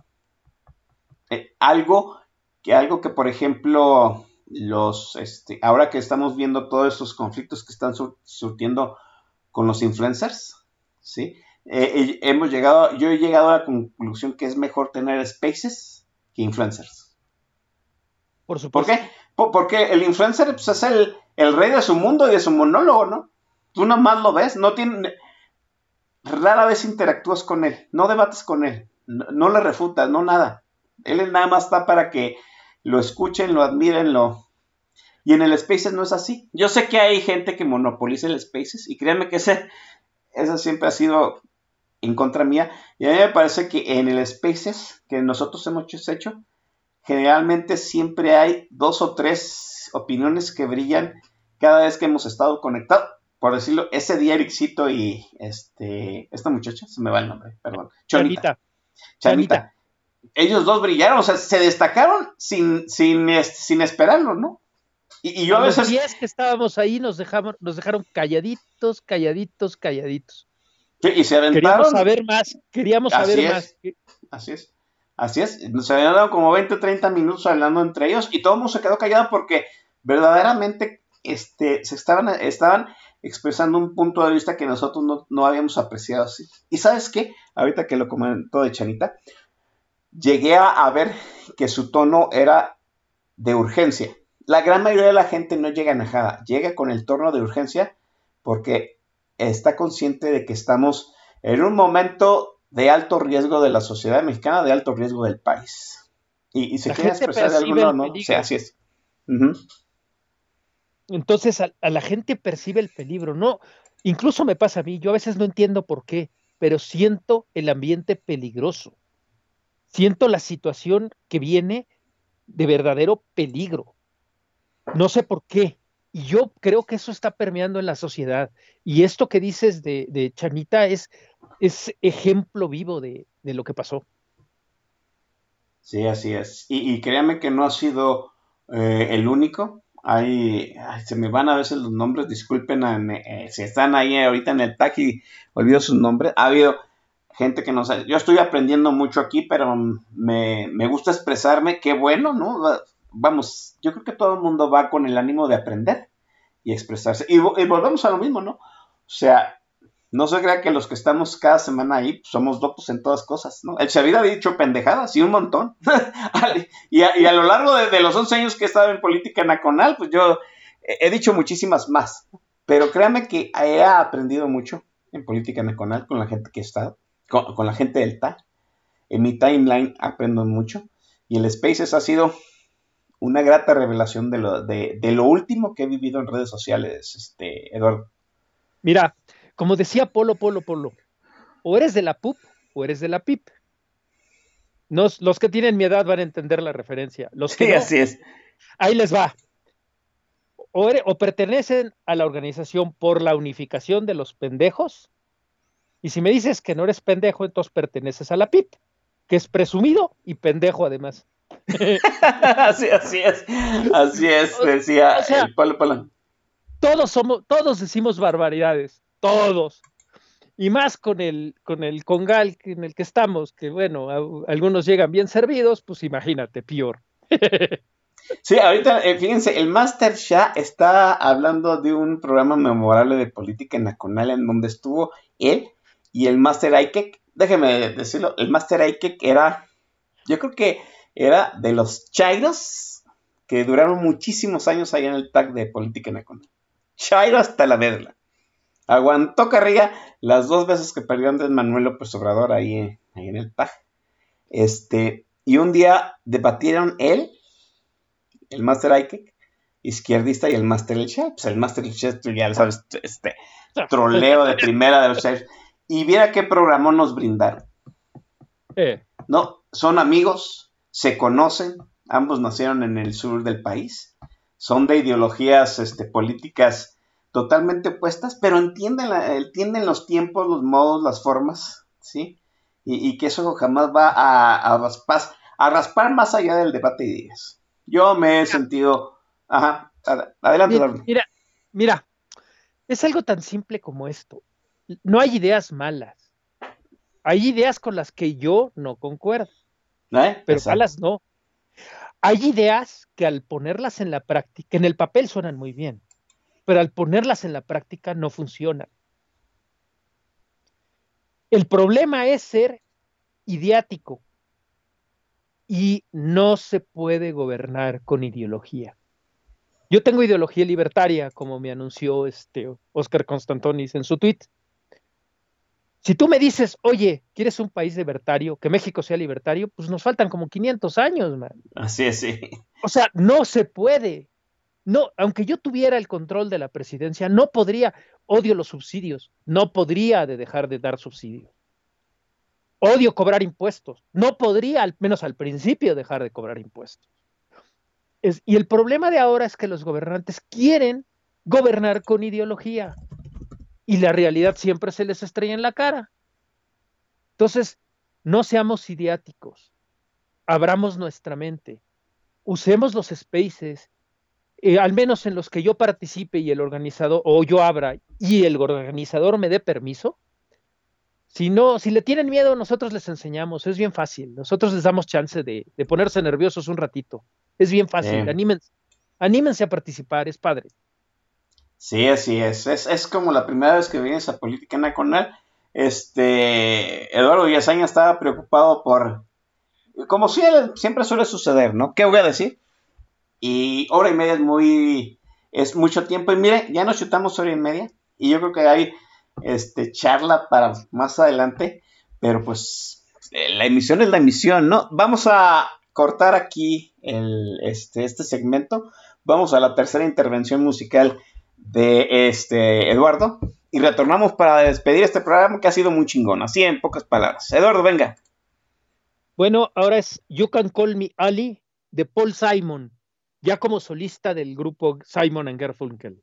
Eh, algo que algo que, por ejemplo, los, este, ahora que estamos viendo todos estos conflictos que están sur- surtiendo con los influencers, ¿sí? Eh, hemos llegado, yo he llegado a la conclusión que es mejor tener spaces que influencers. Por ¿Por supuesto. qué? Po- Porque el influencer pues, es el, el rey de su mundo y de su monólogo, ¿no? Tú nomás lo ves, no tiene... Rara vez interactúas con él, no debates con él, no, no le refutas, no nada. Él nada más está para que lo escuchen, lo admiren, lo... Y en el Spaces no es así. Yo sé que hay gente que monopoliza el Spaces y créanme que ese, ese siempre ha sido en contra mía. Y a mí me parece que en el Spaces que nosotros hemos hecho, generalmente siempre hay dos o tres opiniones que brillan cada vez que hemos estado conectados. Por decirlo, ese día Ericito y este, esta muchacha, se me va el nombre, perdón. Chonita. Chanita. Chanita. Ellos dos brillaron, o sea, se destacaron sin, sin, sin esperarlo, ¿no? Y, y yo a Los veces... 10 que estábamos ahí nos dejamos, nos dejaron calladitos, calladitos, calladitos. Sí, y se aventaron. Queríamos saber más, queríamos Así saber es. más. Así es. Así es. Nos habían dado como 20 o 30 minutos hablando entre ellos y todo el mundo se quedó callado porque verdaderamente este, se estaban, estaban expresando un punto de vista que nosotros no, no habíamos apreciado así. Y sabes qué? Ahorita que lo comentó de Chanita, llegué a, a ver que su tono era de urgencia. La gran mayoría de la gente no llega enojada, llega con el tono de urgencia porque está consciente de que estamos en un momento de alto riesgo de la sociedad mexicana, de alto riesgo del país. Y, y se quiere expresar de alguna no, sí, así es. Entonces a, a la gente percibe el peligro, ¿no? Incluso me pasa a mí, yo a veces no entiendo por qué, pero siento el ambiente peligroso. Siento la situación que viene de verdadero peligro. No sé por qué. Y yo creo que eso está permeando en la sociedad. Y esto que dices de, de Chanita es, ejemplo vivo de, lo que pasó. Sí, así es. Y, créanme que no ha sido eh, el único. Hay, ay, se me van a veces los nombres, disculpen a- eh, si están ahí ahorita en el tag y olvido sus nombres. Ha habido gente que no sabe. Yo estoy aprendiendo mucho aquí, pero me, me gusta expresarme. Qué bueno, ¿no? Va- Vamos, yo creo que todo el mundo va con el ánimo de aprender y expresarse. Y, vo- y volvemos a lo mismo, ¿no? O sea, no se crea que los que estamos cada semana ahí pues, somos doctos en todas cosas, ¿no? El Xavier ha dicho pendejadas y un montón. y, a, lo largo de, los 11 años que he estado en política nacional, pues yo he, dicho muchísimas más. Pero créanme que he aprendido mucho en política nacional con la gente que he estado, con, con la gente del TAC. En mi timeline aprendo mucho. Y el Spaces ha sido una grata revelación de lo, de, de lo último que he vivido en redes sociales, este, Eduardo. Mira, como decía Polo, Polo, Polo, o eres de la PUP o eres de la PIP. Nos- los que tienen mi edad van a entender la referencia. Los que Sí, no, así es. ahí les va. O, o pertenecen a la organización por la unificación de los pendejos. Y si me dices que no eres pendejo, entonces perteneces a la PIP, que es presumido y pendejo además. así, así es. Así es, decía O sea, el Polo Polo. todos somos, todos decimos barbaridades, todos. Y más con el, con el congal en el que estamos, que bueno, a- algunos llegan bien servidos, pues imagínate, peor. Sí, ahorita, eh, fíjense, el Master Shah está hablando de un programa memorable de política nacional en donde estuvo él y el Master Aikek. Déjeme decirlo, el Master Aikek era, yo creo que era de los chairos que duraron muchísimos años ahí en el tag de política nacional. Chairo hasta la verla. Aguantó carrilla las dos veces que perdió Andrés Manuel López Obrador ahí, ahí en el tag. Este, y un día debatieron él el Master Aikek, izquierdista, y el Master El Chef. Pues el Master El Chef, tú ya lo sabes, este troleo de primera de los chefs. Y viera qué programó nos brindaron. Eh, No, son amigos, se conocen, ambos nacieron en el sur del país, son de ideologías este, políticas totalmente opuestas, pero entienden, la- entienden los tiempos, los modos, las formas, ¿sí? Y, y que eso jamás va a, a raspar, a raspar más allá del debate de ideas. Yo me he sentido... Ajá, ad- adelante, mira, mira, mira, es algo tan simple como esto. No hay ideas malas. Hay ideas con las que yo no concuerdo. ¿Eh? pero Exacto. malas no. hay ideas que al ponerlas en la práctica, en el papel suenan muy bien, pero al ponerlas en la práctica no funcionan. El problema es ser idiático y no se puede gobernar con ideología. Yo tengo ideología libertaria, como me anunció este Oscar Constantonis en su tweet. Si tú me dices, oye, ¿quieres un país libertario, que México sea libertario? Pues nos faltan como 500 años, man. Así es, sí. O sea, no se puede. No, aunque yo tuviera el control de la presidencia, no podría, odio los subsidios, no podría de dejar de dar subsidios. Odio cobrar impuestos, no podría, al menos al principio, dejar de cobrar impuestos. Es- y el problema de ahora es que los gobernantes quieren gobernar con ideología y la realidad siempre se les estrella en la cara. Entonces, no seamos idiáticos, abramos nuestra mente, usemos los spaces, eh, al menos en los que yo participe y el organizador, o yo abra y el organizador me dé permiso. Si no, si le tienen miedo, nosotros les enseñamos, es bien fácil. Nosotros les damos chance de, de ponerse nerviosos un ratito. Es bien fácil, anímense, anímense a participar, es padre. Sí, así es. es. Es como la primera vez que vienes a Política Nacional. Este, Eduardo Villasaña estaba preocupado por, como si- siempre suele suceder, ¿no? ¿Qué voy a decir? Y hora y media es muy, es mucho tiempo. Y mire, ya nos chutamos hora y media. Y yo creo que hay, este, charla para más adelante. Pero pues, la emisión es la emisión, ¿no? Vamos a cortar aquí el, este, este segmento. Vamos a la tercera intervención musical de este Eduardo y retornamos para despedir este programa que ha sido muy chingón, así en pocas palabras. Eduardo, venga. Bueno, ahora es You Can Call Me Ali de Paul Simon, ya como solista del grupo Simon and Garfunkel.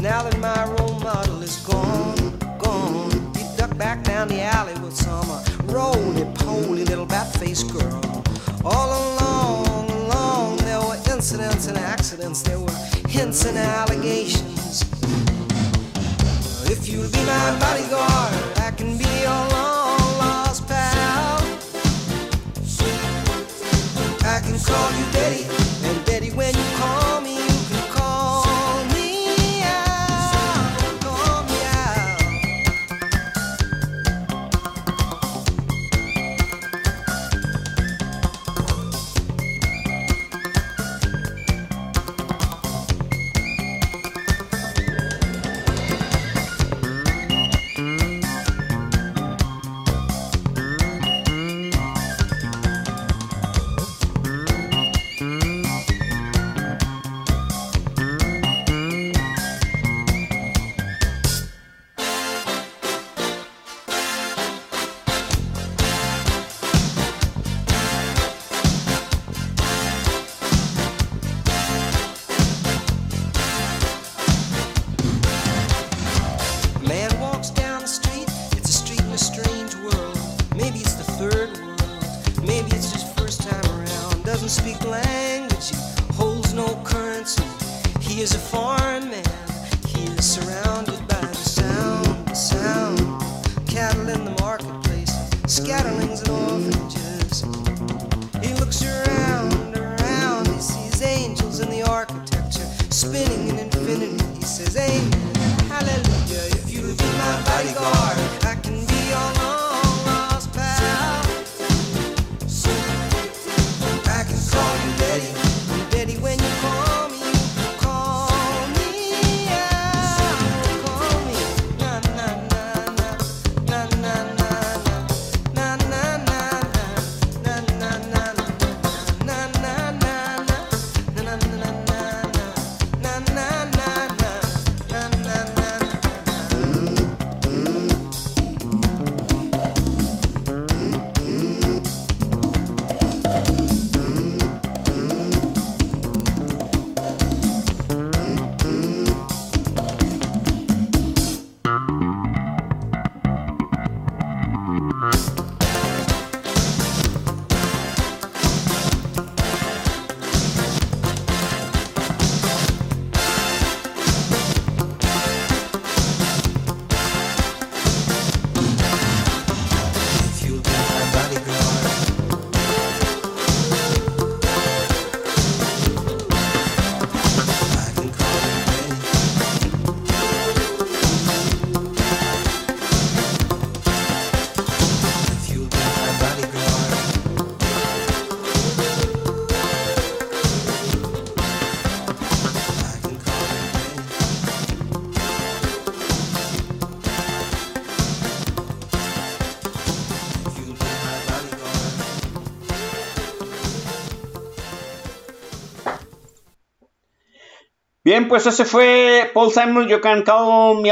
now that my role model is gone? Gone. He ducked back down the alley with some uh, roly-poly little bat-faced girl. All along, along, there were incidents and accidents. There were hints and allegations. If you'll be my bodyguard, I can be your long lost pal. I can call you Betty, Bien, pues ese fue Paul Simon, You Can Call Me.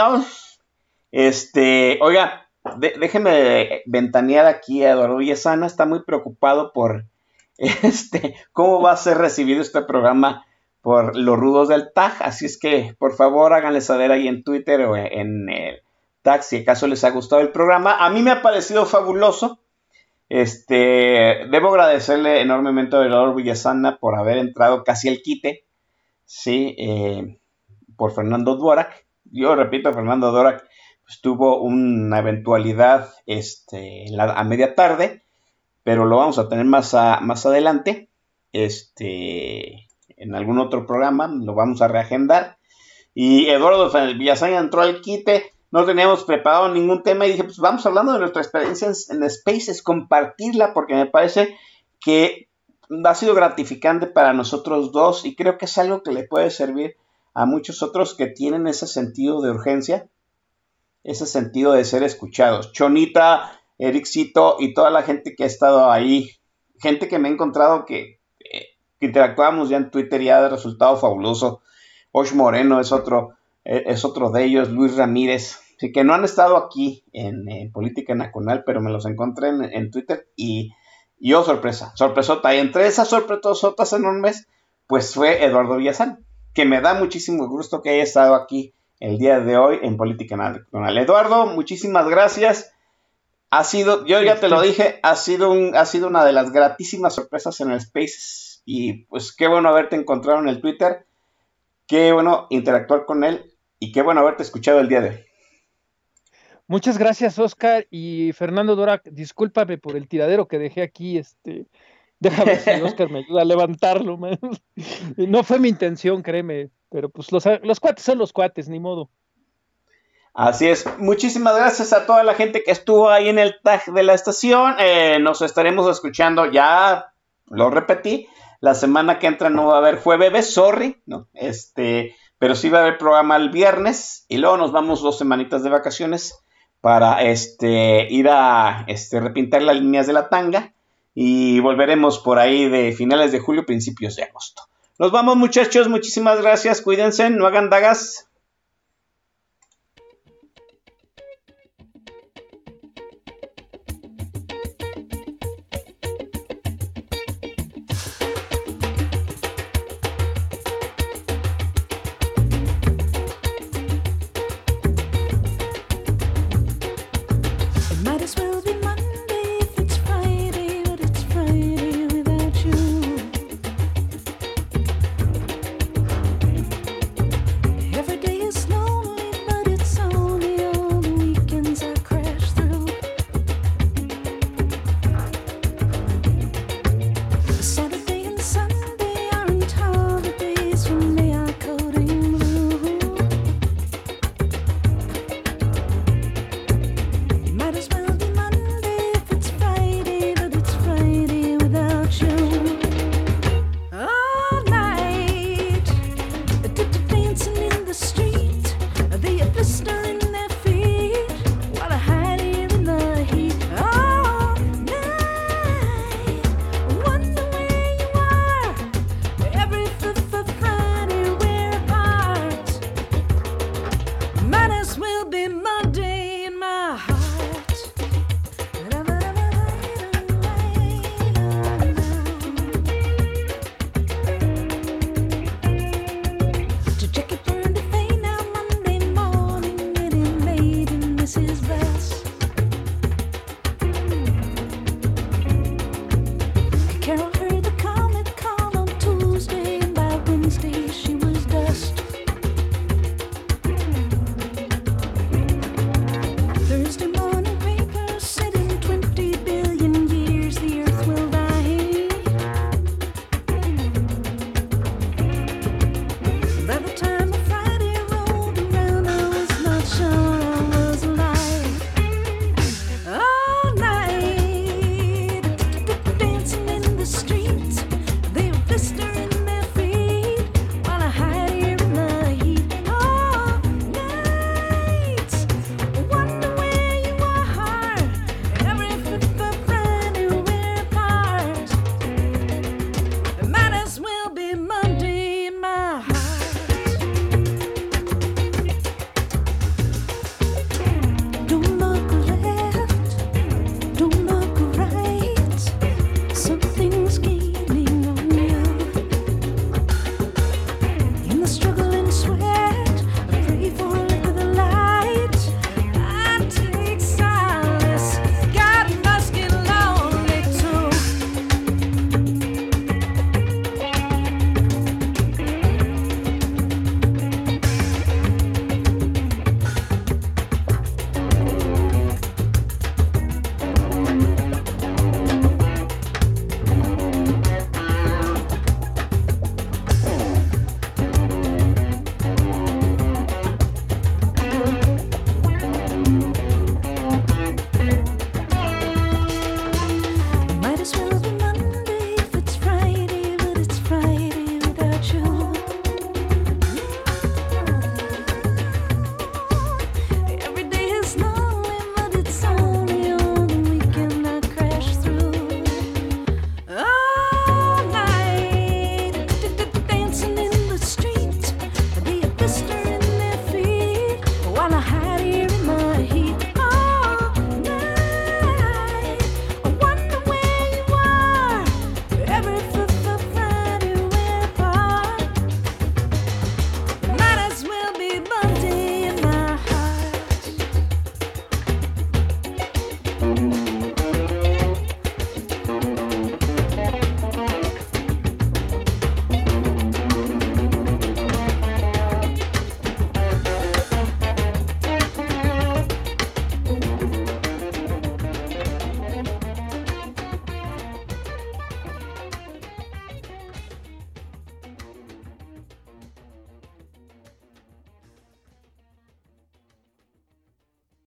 Este, oiga, de- déjeme ventanear aquí a Eduardo Villesana, está muy preocupado por este, cómo va a ser recibido este programa por los rudos del TAG, así es que por favor háganle saber ahí en Twitter o en el TAG si acaso les ha gustado el programa. A mí me ha parecido fabuloso. Este, debo agradecerle enormemente a Eduardo Villasana por haber entrado casi al quite. Sí, eh, por Fernando Duarac. Yo repito, Fernando Duarac pues, tuvo una eventualidad este, a media tarde, pero lo vamos a tener más adelante. Este, en algún otro programa lo vamos a reagendar. Y Eduardo Villasaña entró al quite. No teníamos preparado ningún tema y dije, pues vamos hablando de nuestra experiencia en, en Spaces, compartirla, porque me parece que ha sido gratificante para nosotros dos y creo que es algo que le puede servir a muchos otros que tienen ese sentido de urgencia, ese sentido de ser escuchados. Chonita, Ericito y toda la gente que ha estado ahí, gente que me ha encontrado que, eh, que interactuamos ya en Twitter y ha resultado fabuloso. Osh Moreno es otro, eh, es otro de ellos, Luis Ramírez, sí, que no han estado aquí en, Política Nacional, pero me los encontré en, en Twitter y y oh, sorpresa, sorpresota. Y entre esas sorpresotas enormes, pues fue Eduardo Villazán, que me da muchísimo gusto que haya estado aquí el día de hoy en Política Nacional. Eduardo, muchísimas gracias. Ha sido, yo ya te lo dije, ha sido, un, ha sido una de las gratísimas sorpresas en el Spaces. Y pues qué bueno haberte encontrado en el Twitter. Qué bueno interactuar con él. Y qué bueno haberte escuchado el día de hoy. Muchas gracias, Oscar y Fernando Dora. Discúlpame por el tiradero que dejé aquí. Este, déjame ver si Oscar me ayuda a levantarlo. man. No fue mi intención, créeme, pero pues los, los cuates son los cuates, ni modo. Así es. Muchísimas gracias a toda la gente que estuvo ahí en el tag de la estación. Eh, nos estaremos escuchando ya, lo repetí, la semana que entra no va a haber jueves, sorry, no, este, pero sí va a haber programa el viernes y luego nos vamos dos semanitas de vacaciones para este ir a este repintar las líneas de la tanga y volveremos por ahí de finales de julio, principios de agosto. Nos vamos muchachos, muchísimas gracias, cuídense, no hagan dagas.